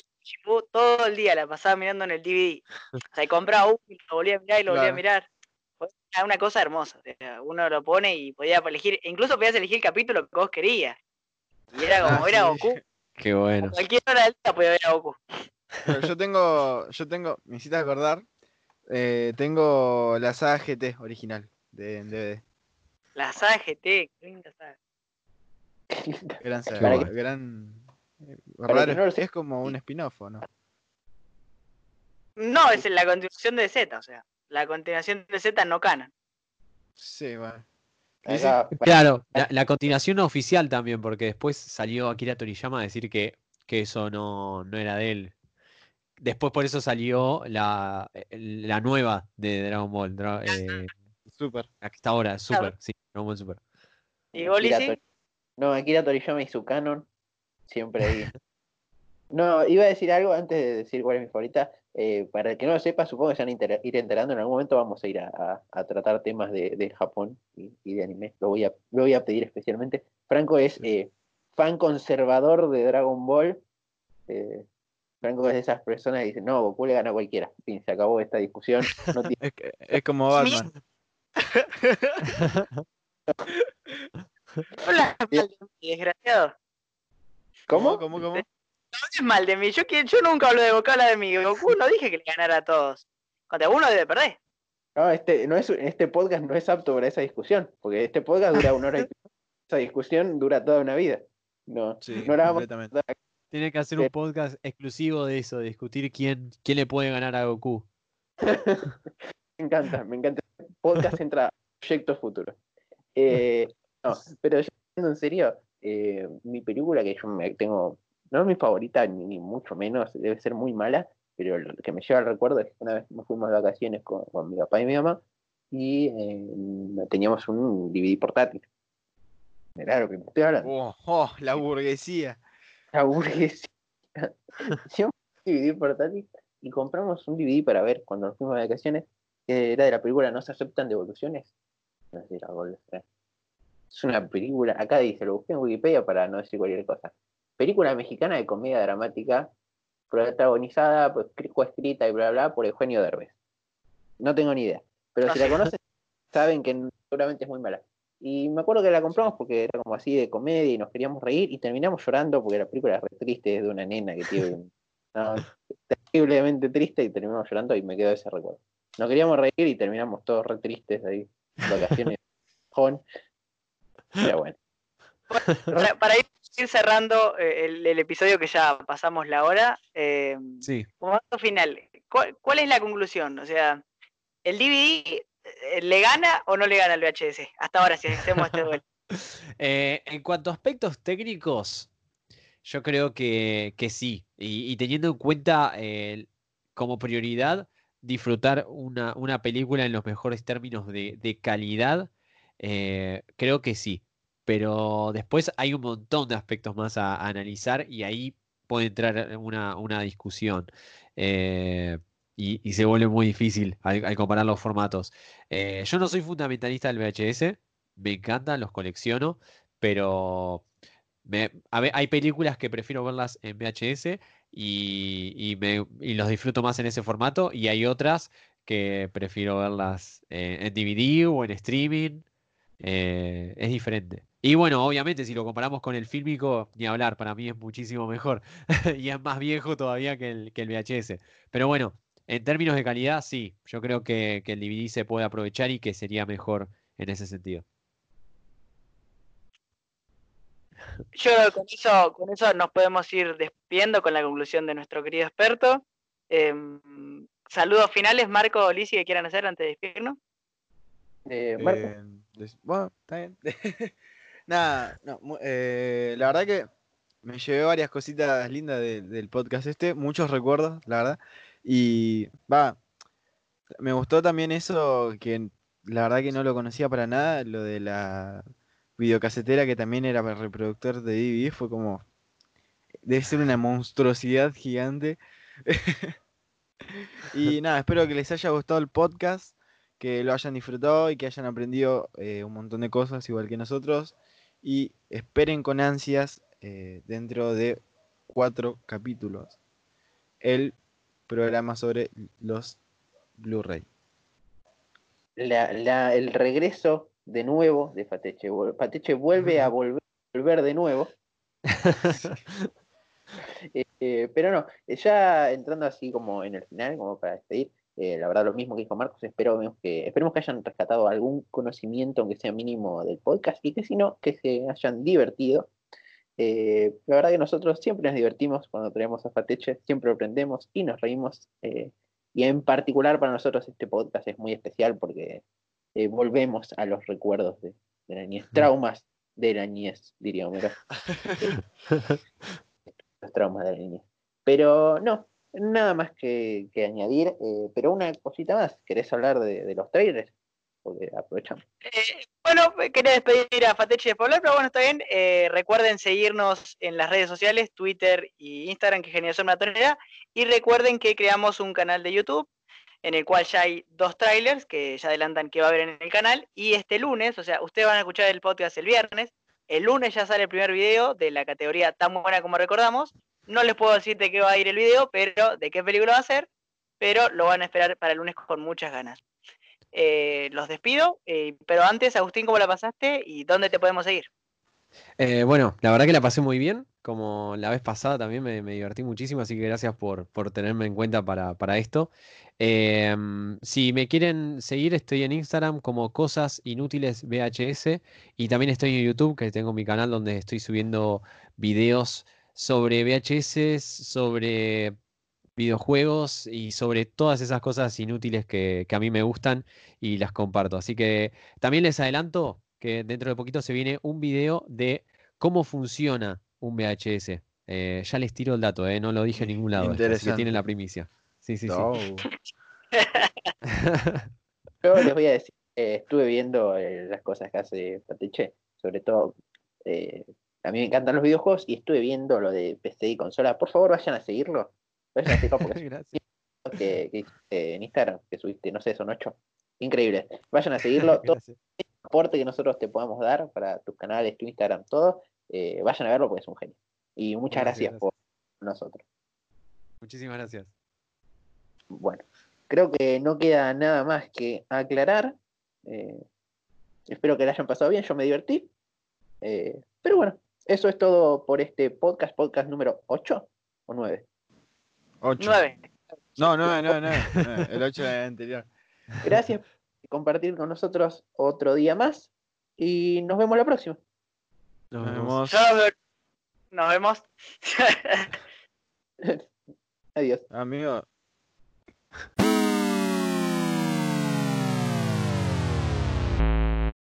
todo el día la pasaba mirando en el DVD. O sea, y compraba uno y lo volvía a mirar y lo volvía a Claro. mirar. Era una cosa hermosa. o sea, uno lo pone y podía elegir, incluso podías elegir el capítulo que vos querías. Y era como, Ah, era sí. Goku. Qué bueno. A cualquier hora del día podía ver a Goku. Pero yo tengo, yo tengo, me hiciste acordar, eh, tengo la saga GT original de en DVD. La saga GT, qué linda saga. Gran saga, Para que- gran... para raro, que no lo es como un spin-off, ¿o ¿no? No, es la continuación de Z, o sea, la continuación de Z no canon. Sí, bueno. Claro, la, la continuación oficial también, porque después salió Akira Toriyama a decir que, que eso no, no era de él. Después por eso salió la, la nueva de Dragon Ball, Dra- eh, Super. la que está ahora, Super, sí, Dragon Ball Super. ¿Y No, Akira Toriyama y su canon. Siempre ahí. No, iba a decir algo antes de decir cuál es mi favorita. Eh, para el que no lo sepa, supongo que se van a ir enterando. En algún momento vamos a ir a, a- a tratar temas de, de Japón y, y de anime. Lo voy, a, lo voy a pedir especialmente. Franco es eh, fan conservador de Dragon Ball. Eh, Franco es de esas personas que dicen, no, Goku le gana a cualquiera. En fin, se acabó esta discusión. No tiene- Es, que- es como Batman. Mí, desgraciado. ¿Cómo? ¿Cómo, cómo? Hables mal de mí. Yo, yo nunca hablo de Goku, habla de mí. Goku no dije que le ganara a todos. Contra uno debe perder. No, este, no es, este podcast no es apto para esa discusión, porque este podcast dura una hora y esa discusión dura toda una vida. No, Sí, no la vamos a Tiene que hacer un podcast exclusivo de eso, de discutir quién, quién le puede ganar a Goku. Me encanta, me encanta. Este Podcast entra a proyectos futuros. Eh, no, pero yo en serio, eh, mi película que yo me tengo, no es mi favorita, ni, mucho menos, debe ser muy mala, pero lo que me lleva al recuerdo es que una vez nos fuimos de vacaciones con, con mi papá y mi mamá y eh, teníamos un DVD portátil. Mirá lo que te estoy hablando. Oh, oh, la burguesía. La burguesía. Un DVD portátil y compramos un DVD para ver cuando nos fuimos de vacaciones, que era de la película No se aceptan devoluciones. No sé la. Es una película, acá dice, lo busqué en Wikipedia para no decir cualquier cosa. Película mexicana de comedia dramática, protagonizada, pues, escri- coescrita y bla bla por Eugenio Derbez. No tengo ni idea. Pero si la sé. conoces, saben que seguramente es muy mala. Y me acuerdo que la compramos porque era como así de comedia y nos queríamos reír y terminamos llorando porque la película es re triste, es de una nena que tiene no, terriblemente triste y terminamos llorando y me quedó ese recuerdo. Nos queríamos reír y terminamos todos re tristes ahí, vacaciones. Con... Pero bueno. Para, para ir, ir cerrando eh, el, el episodio que ya pasamos la hora, eh, Sí. momento final, ¿cuál, cuál es la conclusión? O sea, ¿el DVD eh, le gana o no le gana al VHS? Hasta ahora, si hacemos este duelo. Eh, en cuanto a aspectos técnicos, yo creo que, que sí. Y, y teniendo en cuenta eh, como prioridad disfrutar una, una película en los mejores términos de, de calidad, creo que sí. Pero después hay un montón de aspectos más a, analizar y ahí puede entrar una, una discusión. Eh, y, y se vuelve muy difícil al, al comparar los formatos. Eh, yo no soy fundamentalista del VHS, me encantan, los colecciono, pero me- hay películas que prefiero verlas en VHS y, y me, y los disfruto más en ese formato, y hay otras que prefiero verlas eh, en DVD o en streaming. Eh, es diferente. Y bueno, obviamente, si lo comparamos con el fílmico, ni hablar, para mí es muchísimo mejor. Y es más viejo todavía que el, que el VHS. Pero bueno, en términos de calidad, sí, yo creo que, que el DVD se puede aprovechar y que sería mejor en ese sentido. Yo con eso, con eso nos podemos ir despidiendo con la conclusión de nuestro querido experto. Em, saludos finales, Marco o Lizzy, que quieran hacer antes de despedirnos. Eh, Marco, Eh, des- bueno, está bien. Nada, eh, la verdad que me llevé varias cositas lindas de- del podcast este, muchos recuerdos, la verdad. Y va, me gustó también eso que la verdad que no lo conocía para nada, lo de la videocasetera que también era reproductor de DVD, fue como, debe ser una monstruosidad gigante. Y nada, espero que les haya gustado el podcast que lo hayan disfrutado y que hayan aprendido eh, un montón de cosas igual que nosotros. Y esperen con ansias eh, dentro de cuatro capítulos el programa sobre los Blu-ray. la- la- el regreso de nuevo de Fateche. Vol- Fateche vuelve a volver, volver de nuevo. Eh, pero no, ya entrando así como en el final, como para despedir, eh, la verdad lo mismo que dijo Marcos, esperemos que, esperemos que hayan rescatado algún conocimiento, aunque sea mínimo, del podcast, y que si no, que se hayan divertido. Eh, la verdad que nosotros siempre nos divertimos cuando traemos a Fateche, siempre aprendemos y nos reímos. eh, y en particular para nosotros este podcast es muy especial porque eh, volvemos a los recuerdos de, de la niñez, traumas de la niñez, diría Homero los traumas de la niñez. Pero no, nada más que, que añadir. eh, pero una cosita más, ¿querés hablar de, de los trailers? Porque aprovechamos. Eh, bueno, quería despedir a Fatechi de Poblar, pero bueno, está bien. Eh, recuerden seguirnos en las redes sociales, Twitter y Instagram, que Generación Matonera. Y recuerden que creamos un canal de YouTube en el cual ya hay dos trailers que ya adelantan que va a haber en el canal. Y este lunes, o sea, ustedes van a escuchar el podcast el viernes. El lunes ya sale el primer video de la categoría tan buena como recordamos. No les puedo decir de qué va a ir el video, pero de qué película va a ser. Pero lo van a esperar para el lunes con muchas ganas. Eh, los despido, eh, pero antes, Agustín, ¿cómo la pasaste y dónde te podemos seguir? Eh, bueno, la verdad que la pasé muy bien, como la vez pasada también me, divertí muchísimo, así que gracias por, por tenerme en cuenta para, para esto. Em, si me quieren seguir, estoy en Instagram como Cosas Inútiles VHS y también estoy en YouTube, que tengo mi canal donde estoy subiendo videos sobre VHS, sobre videojuegos y sobre todas esas cosas inútiles que, que a mí me gustan y las comparto. Así que también les adelanto que dentro de poquito se viene un video de cómo funciona un VHS. Eh, ya les tiro el dato, eh, no lo dije en ningún lado. esto, así que Interesante. tienen la primicia. Sí, sí, sí. Yo les voy a decir, eh, estuve viendo eh, las cosas que hace Pateche, sobre todo. Eh, a mí me encantan los videojuegos y estuve viendo lo de PC y consola. Por favor, vayan a seguirlo. Vayan a seguirlo porque Gracias. que, que hiciste en Instagram, que subiste, no sé, son ocho. Increíble. Vayan a seguirlo. Todo Gracias. aporte que nosotros te podamos dar para tus canales, tu Instagram, todo, eh, vayan a verlo porque es un genio. Y muchas Gracias, gracias, por nosotros. Muchísimas gracias. Bueno, creo que no queda nada más que aclarar. Eh, espero que la hayan pasado bien, yo me divertí. Eh, pero bueno, eso es todo por este podcast, podcast número 8 o 9. 8. 9. No, no, no, no. El 8 del anterior. Gracias por compartir con nosotros otro día más y nos vemos la próxima. Nos vemos. Nos vemos. Adiós. Amigo.